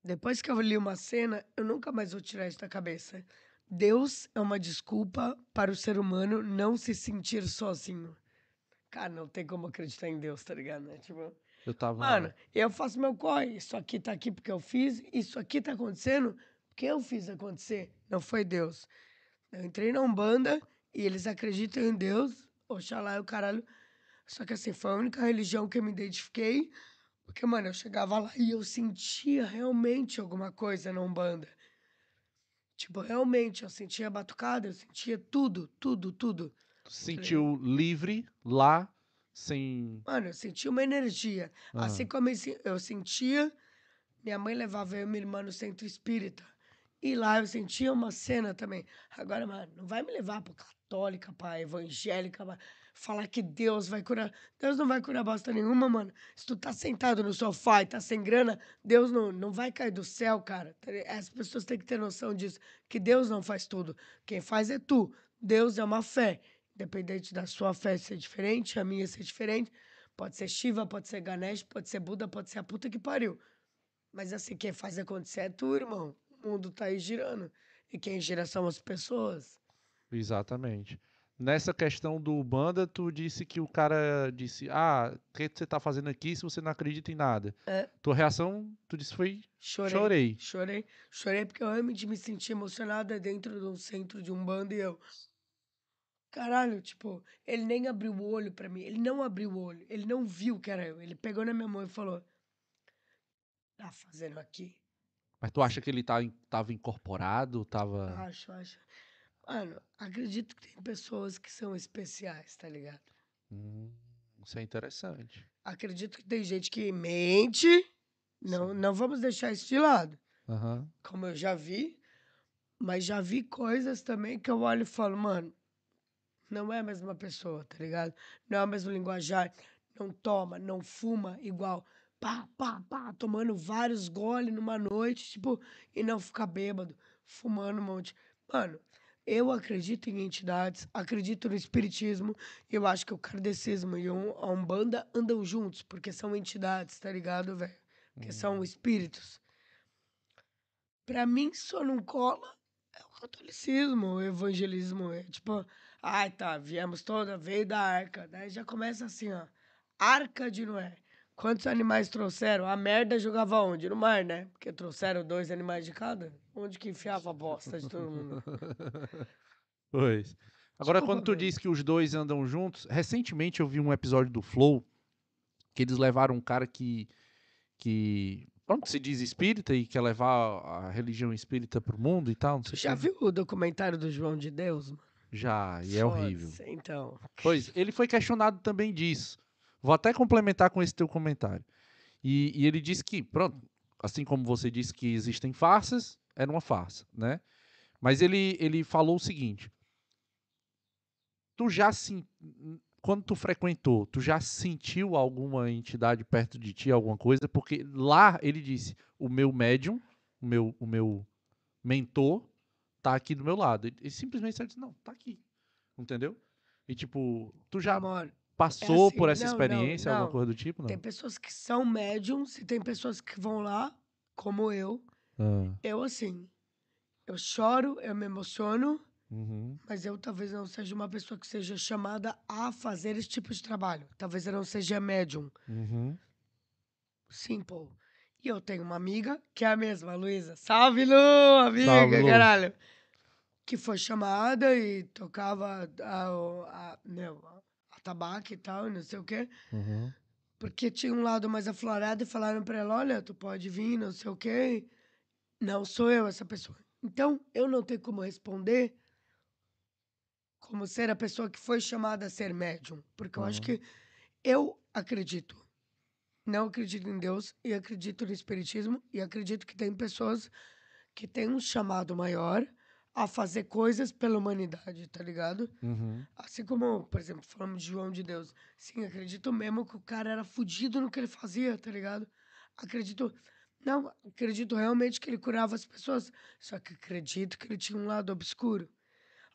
Depois que eu li uma cena, eu nunca mais vou tirar isso da cabeça. Deus é uma desculpa para o ser humano não se sentir sozinho. Cara, não tem como acreditar em Deus, tá ligado? Né? Tipo, Eu tava. Mano, eu faço meu corre. Isso aqui tá aqui porque eu fiz. Isso aqui tá acontecendo porque eu fiz acontecer. Não foi Deus. Eu entrei na Umbanda e eles acreditam em Deus. Oxalá é o caralho. Só que assim, foi a única religião que eu me identifiquei. Porque, mano, eu chegava lá e eu sentia realmente alguma coisa na Umbanda. Tipo, realmente, eu sentia batucada, eu sentia tudo, tudo, tudo. Tu se sentiu livre lá, sem. Mano, eu sentia uma energia. Ah. Assim como eu se- eu sentia, minha mãe levava eu e minha irmã no centro espírita. E lá eu sentia uma cena também. Agora, mano, não vai me levar pra católica, pra evangélica, pra falar que Deus vai curar. Deus não vai curar bosta nenhuma, mano. Se tu tá sentado no sofá e tá sem grana, Deus não, não vai cair do céu, cara. As pessoas têm que ter noção disso. Que Deus não faz tudo. Quem faz é tu. Deus é uma fé. Independente da sua fé ser diferente, a minha ser diferente. Pode ser Shiva, pode ser Ganesh, pode ser Buda, pode ser a puta que pariu. Mas assim, quem faz acontecer é tu, irmão. O mundo tá aí girando. E quem gira são as pessoas. Exatamente. Nessa questão do banda, tu disse que o cara disse: Ah, o que você tá fazendo aqui se você não acredita em nada? É. Tua reação, tu disse foi Chorei. chorei. Chorei. Chorei porque eu realmente me senti emocionada dentro de um centro de um bando e eu. Caralho, tipo, ele nem abriu o olho pra mim. Ele não abriu o olho. Ele não viu que era eu. Ele pegou na minha mão e falou: Tá fazendo aqui? Mas tu acha que ele tá, tava incorporado? Tava. Acho, acho. Mano, acredito que tem pessoas que são especiais, tá ligado? Hum, isso é interessante. Acredito que tem gente que mente. Não, Sim. não vamos deixar isso de lado. Aham. como eu já vi, mas já vi coisas também que eu olho e falo, mano, não é a mesma pessoa, tá ligado? Não é o mesmo linguajar, não toma, não fuma igual, pá, pá, pá, tomando vários goles numa noite, tipo, e não ficar bêbado, fumando um monte. Mano, eu acredito em entidades, acredito no espiritismo, e eu acho que o kardecismo e a Umbanda andam juntos, porque são entidades, tá ligado, velho? Que são espíritos. Pra mim, só não cola é o catolicismo, o evangelismo. É tipo, ai tá, viemos toda, veio da arca. Daí já começa assim, ó. Arca de Noé. Quantos animais trouxeram? A merda jogava onde? No mar, né? Porque trouxeram dois animais de cada. Onde que enfiava a bosta de todo mundo? Pois. Agora, Desculpa, quando tu diz que os dois andam juntos, recentemente eu vi um episódio do Flow que eles levaram um cara que. que pronto, se diz espírita e quer levar a religião espírita pro mundo e tal. Não sei já quê. viu o documentário do João de Deus? mano? Já, e é horrível. Então. Pois, ele foi questionado também disso. Vou até complementar com esse teu comentário. E, e ele disse que, pronto, assim como você disse que existem farsas, era uma farsa, né? Mas ele, ele falou o seguinte: tu já se, quando tu frequentou, tu já sentiu alguma entidade perto de ti, alguma coisa? Porque lá ele disse: o meu médium, o meu, o meu mentor, tá aqui do meu lado. Ele, ele simplesmente disse: não, tá aqui. Entendeu? E tipo, tu já Amor, passou assim, por essa não, não, experiência, alguma não. coisa do tipo? Não. tem pessoas que são médiums e tem pessoas que vão lá, como eu. Ah, Eu, assim, eu choro, eu me emociono, uhum, mas eu talvez não seja uma pessoa que seja chamada a fazer esse tipo de trabalho. Talvez eu não seja médium. uhum. Simple. E eu tenho uma amiga, que é a mesma, a Luísa. Salve, Lu, amiga, Salve, Lu. caralho. Que foi chamada e tocava a, a, meu, a tabaco e tal, não sei o quê. Uhum. Porque tinha um lado mais aflorado e falaram pra ela, olha, tu pode vir, não sei o quê. Não sou eu essa pessoa. Então, eu não tenho como responder como ser a pessoa que foi chamada a ser médium. Porque eu acho Aham. que eu acredito. Não acredito em Deus e acredito no Espiritismo e acredito que tem pessoas que têm um chamado maior a fazer coisas pela humanidade, tá ligado? Uhum. Assim como, por exemplo, falamos de João de Deus. Sim, acredito mesmo que o cara era fudido no que ele fazia, tá ligado? Acredito. Não, acredito realmente que ele curava as pessoas. Só que acredito que ele tinha um lado obscuro.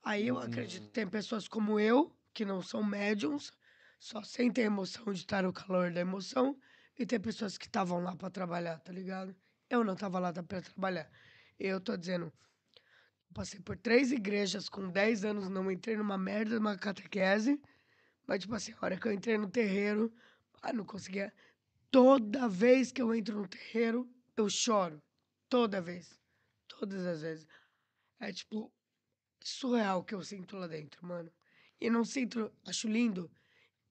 Aí eu acredito que tem pessoas como eu, que não são médiums, só sentem a emoção de estar no calor da emoção. E tem pessoas que estavam lá pra trabalhar, tá ligado? Eu não tava lá pra trabalhar. Eu tô dizendo, Passei por três igrejas com 10 anos, não entrei numa merda de uma catequese. Mas, tipo assim, a hora que eu entrei no terreiro, ah, não conseguia. Toda vez que eu entro no terreiro, eu choro. Toda vez. Todas as vezes. É, tipo, surreal o que eu sinto lá dentro, mano. E não sinto. Acho lindo.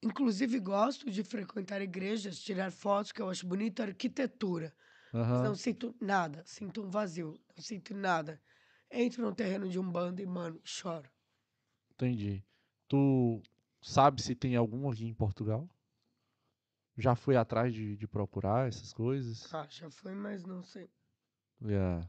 Inclusive, gosto de frequentar igrejas, tirar fotos, que eu acho bonita a arquitetura. Mas Aham. não sinto nada. Sinto um vazio. Não sinto nada. Entro no terreno de um bando e, mano, choro. Entendi. Tu sabe se tem algum aqui em Portugal? Já foi atrás de, de procurar essas coisas? Ah, já foi, mas não sei. Yeah.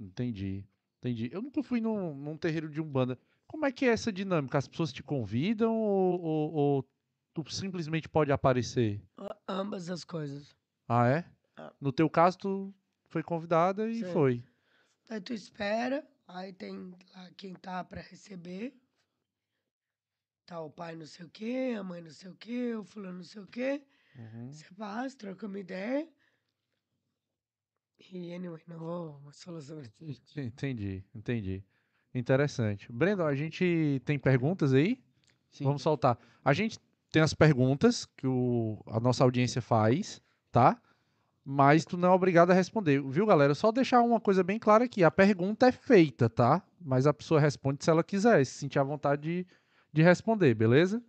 Entendi. Entendi. Eu nunca fui num, num terreiro de Umbanda. Como é que é essa dinâmica? As pessoas te convidam ou, ou- ou tu simplesmente pode aparecer? Ambas as coisas. Ah, é? Ah. No teu caso, tu foi convidada e Sim. foi. Aí tu espera, aí tem lá quem tá pra receber. Tá o pai não sei o quê, a mãe não sei o quê, o fulano não sei o quê. Uhum. Você passa, troca uma ideia. E, anyway, não vou mais falar sobre isso. Entendi, entendi. Interessante. Brandon, a gente tem perguntas aí? Sim. Vamos soltar. A gente tem as perguntas que o, a nossa audiência faz, tá? Mas tu não é obrigado a responder, viu, galera? Só deixar uma coisa bem clara aqui. A pergunta é feita, tá? Mas a pessoa responde se ela quiser, se sentir à vontade de, de responder, beleza?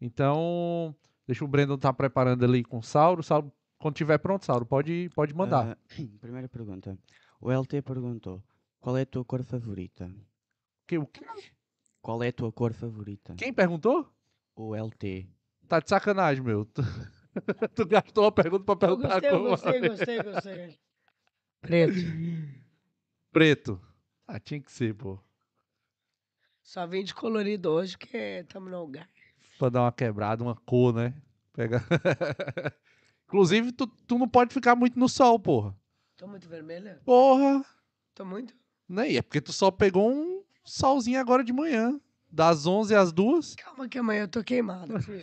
Então, deixa o Brandon estar preparando ali com o Sauro. Sauro, quando tiver pronto, Sauro, pode, pode mandar. Ah, primeira pergunta. O LT perguntou: Qual é a tua cor favorita? Que- o que- Qual é a tua cor favorita? Quem perguntou? O LT. Tá de sacanagem, meu. Tu, tu gastou a pergunta pra Eu perguntar gostei, eu como- gostei, gostei, gostei. Preto. Preto. Ah, tinha que ser, pô. Só vim de colorido hoje, que tamo no lugar. Pra dar uma quebrada, uma cor, né? Pega. Inclusive, tu, tu não pode ficar muito no sol, porra. Tô muito vermelha? Porra! Tô muito? E é porque tu só pegou um solzinho agora de manhã. Das 11 às 2. Calma que amanhã eu tô queimada, filho.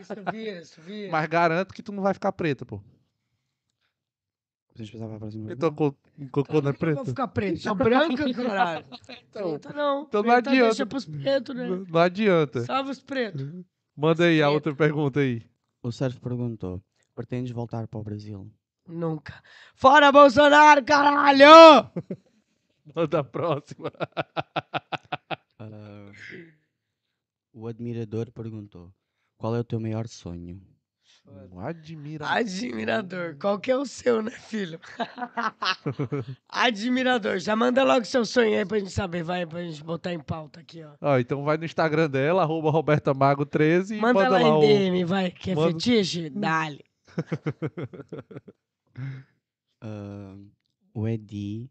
Isso vira, isso vira. Mas garanto que tu não vai ficar preta, pô. A próxima Então, pergunta? co- cocô não é Claro que eu Vou preto? ficar preto. Sou branca, caralho. Então, Preta não. então não Preta adianta. Deixa pros pretos, né? não adianta. Salve os pretos. Manda aí a outra pergunta aí. O Sérgio perguntou: Pretendes voltar para o Brasil? Nunca. Fora Bolsonaro, caralho! Manda a próxima. O admirador perguntou: Qual é o teu maior sonho? Um admira. Admirador. Qual que é o seu, né, filho? Admirador. Já manda logo seu sonho aí pra gente saber, vai, pra gente botar em pauta aqui, ó. Ó, então vai no Instagram dela, arroba robertamago13 e Manda, manda, lá lá em o... DM, vai. Quer Manda- fetiche? Dale. Ah, o Edi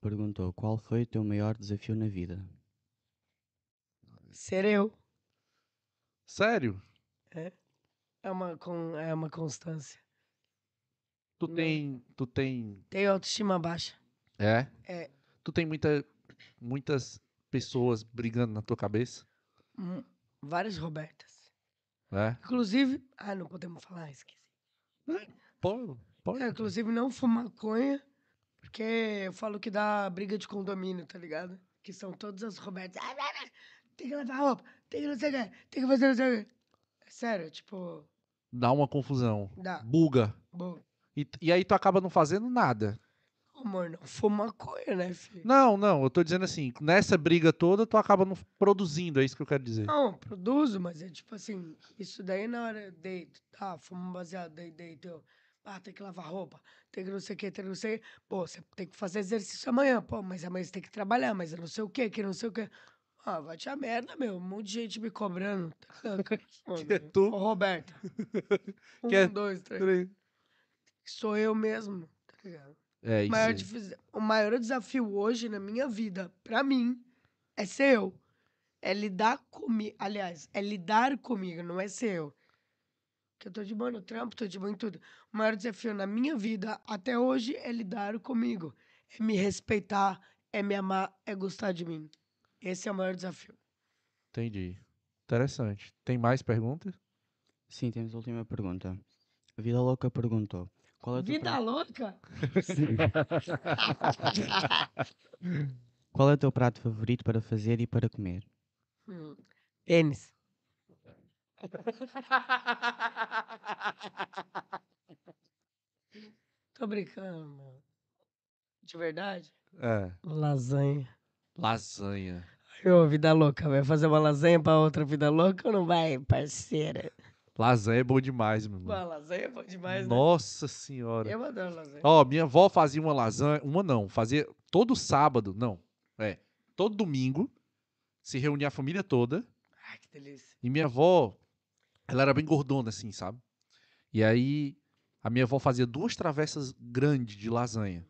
perguntou: Qual foi o teu maior desafio na vida? Ser eu. Sério? É uma, con- é uma constância. Tu Não. tem... Tu tem... Tenho autoestima baixa. É? É. Tu tem muita, muitas pessoas brigando na tua cabeça? Hum, Várias Robertas. É? Inclusive. Ah, não podemos falar, esqueci. Pô, pode. É, inclusive, não fumo maconha, porque eu falo que dá briga de condomínio, tá ligado? Que são todas as Robertas. "Ah, ah, ah, Tem que levar roupa, tem que não sei o que, tem que fazer não sei o que. É sério, tipo, Dá uma confusão. dá. Buga. Bom, E, e aí tu acaba não fazendo nada. amor, não fumo maconha, né, filho? Não, não, eu tô dizendo assim, nessa briga toda tu acaba não produzindo, é isso que eu quero dizer. Não, produzo, mas é tipo assim, isso daí na hora eu deito, tá, fumo um baseado, daí deito, eu, ah, tem que lavar roupa, tem que não sei o que, tem que não sei pô, você tem que fazer exercício amanhã, pô, mas amanhã você tem que trabalhar, mas eu não sei o que, que não sei o que. Ah, vai te a merda, meu, um monte de gente me cobrando. Que é tu? Ô, Roberto. Um, é dois, três. Sou eu mesmo, tá ligado? É O isso. maior, difiz- o maior desafio hoje na minha vida, pra mim, é ser eu. É lidar comigo. Aliás, é lidar comigo, não é ser eu. Que eu tô de boa no trampo, tô de boa em tudo. O maior desafio na minha vida até hoje é lidar comigo. É me respeitar, é me amar, é gostar de mim. Esse é o maior desafio. Entendi. Interessante. Tem mais perguntas? Sim, temos a última pergunta. A Vida Louca perguntou: Qual é o teu Vida prato, louca? qual é o teu prato favorito para fazer e para comer? Hum. Tênis. Tô brincando, mano. De verdade? É. Lasanha. Lasanha. Ô, vida louca, vai fazer uma lasanha pra outra vida louca ou não vai, parceira? Lasanha é bom demais, meu Pô, irmão. lasanha é bom demais, né? Nossa senhora. Eu adoro lasanha. Ó, minha avó fazia uma lasanha, uma não, fazia todo sábado, não, é, todo domingo, se reunia a família toda, Ai, que delícia. e minha avó, ela era bem gordona assim, sabe? E aí, a minha avó fazia duas travessas grandes de lasanha.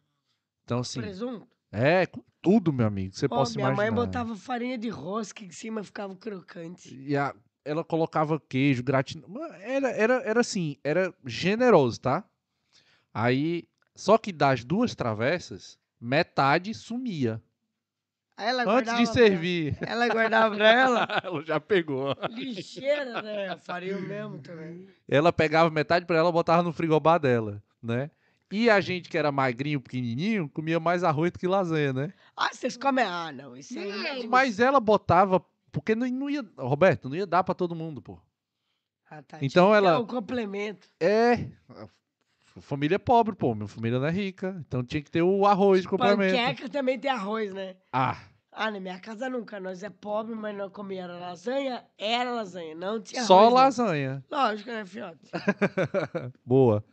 Então, assim, Presunto? É, com tudo, meu amigo, você Pô, possa minha imaginar. mãe botava farinha de rosca em cima ficava crocante. E a- ela colocava queijo, gratinado. Era, era, era assim, era generoso, tá? Aí, só que das duas travessas, metade sumia. Ela Antes de pra- servir. Ela guardava pra ela. Ela já pegou. Lixeira, né? O mesmo também. Ela pegava metade pra ela e botava no frigobar dela, né? E a gente que era magrinho, pequenininho, comia mais arroz do que lasanha, né? Ah, vocês comem. Ah, não. Isso aí. não é Mas ela botava, porque não, não ia, Roberto, não ia dar pra todo mundo, pô. Ah, tá. Então ela- um complemento. É, família é pobre, pô, minha família não é rica, então tinha que ter o arroz de complemento. Panqueca também tem arroz, né? Ah, Ah, na minha casa nunca. Nós é pobre, mas nós comia era lasanha. Era lasanha. Não tinha só arroz. não. lasanha. Lógico, né, fiote? Boa.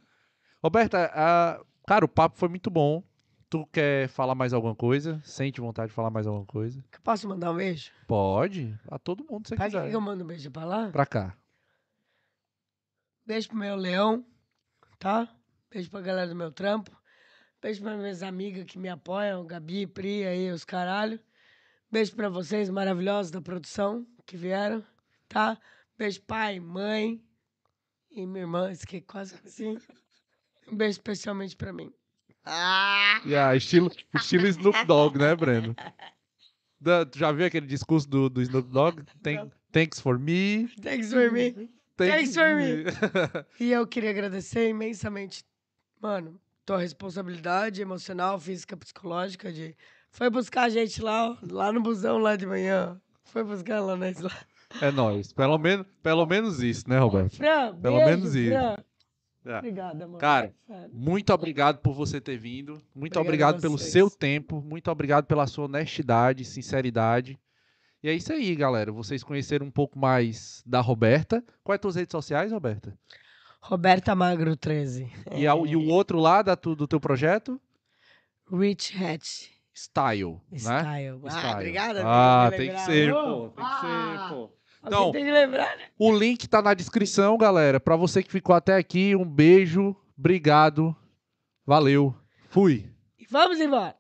Roberta, ah, cara, o papo foi muito bom. Tu quer falar mais alguma coisa? Sente vontade de falar mais alguma coisa? Posso mandar um beijo? Pode, a todo mundo se você Pra que quiser. que eu mando um beijo pra lá? Pra cá. Beijo pro meu leão, tá? Beijo pra galera do meu trampo. Beijo para minhas amigas que me apoiam, Gabi, Pri, aí, os caralho. Beijo pra vocês maravilhosos da produção que vieram, tá? Beijo pai, mãe e minha irmã, isso que é quase assim. Um beijo especialmente pra mim. Ah! Yeah, estilo, estilo Snoop Dogg, né, Breno? Da- tu já viu aquele discurso do, do Snoop Dogg? Thank- thanks for me. Thanks for me. Thanks for me. E eu queria agradecer imensamente, mano, tua responsabilidade emocional, física, psicológica de foi buscar a gente lá, ó, lá no busão lá de manhã. Foi buscar lá nós lá. É nóis. Pelo menos, pelo menos isso, né, Roberto? Fran, Pelo beijo, menos isso. É. Obrigada, mano. Cara, Sério. Muito obrigado por você ter vindo. Muito Obrigado obrigado pelo vocês. seu tempo. Muito obrigado pela sua honestidade, sinceridade. E é isso aí, galera. Vocês conheceram um pouco mais da Roberta. Quais as tuas redes sociais, Roberta? Roberta Magro 13. E, a- e o outro lá da tu- do teu projeto? Rich Hatch Style, né? Style. Style. Ah, obrigada. Ah, tem que ser, pô. Tem que ser, ah, pô. Então- lembrar, né? O link tá na descrição, galera. Pra você que ficou até aqui, um beijo. Obrigado. Valeu. Fui. E vamos embora.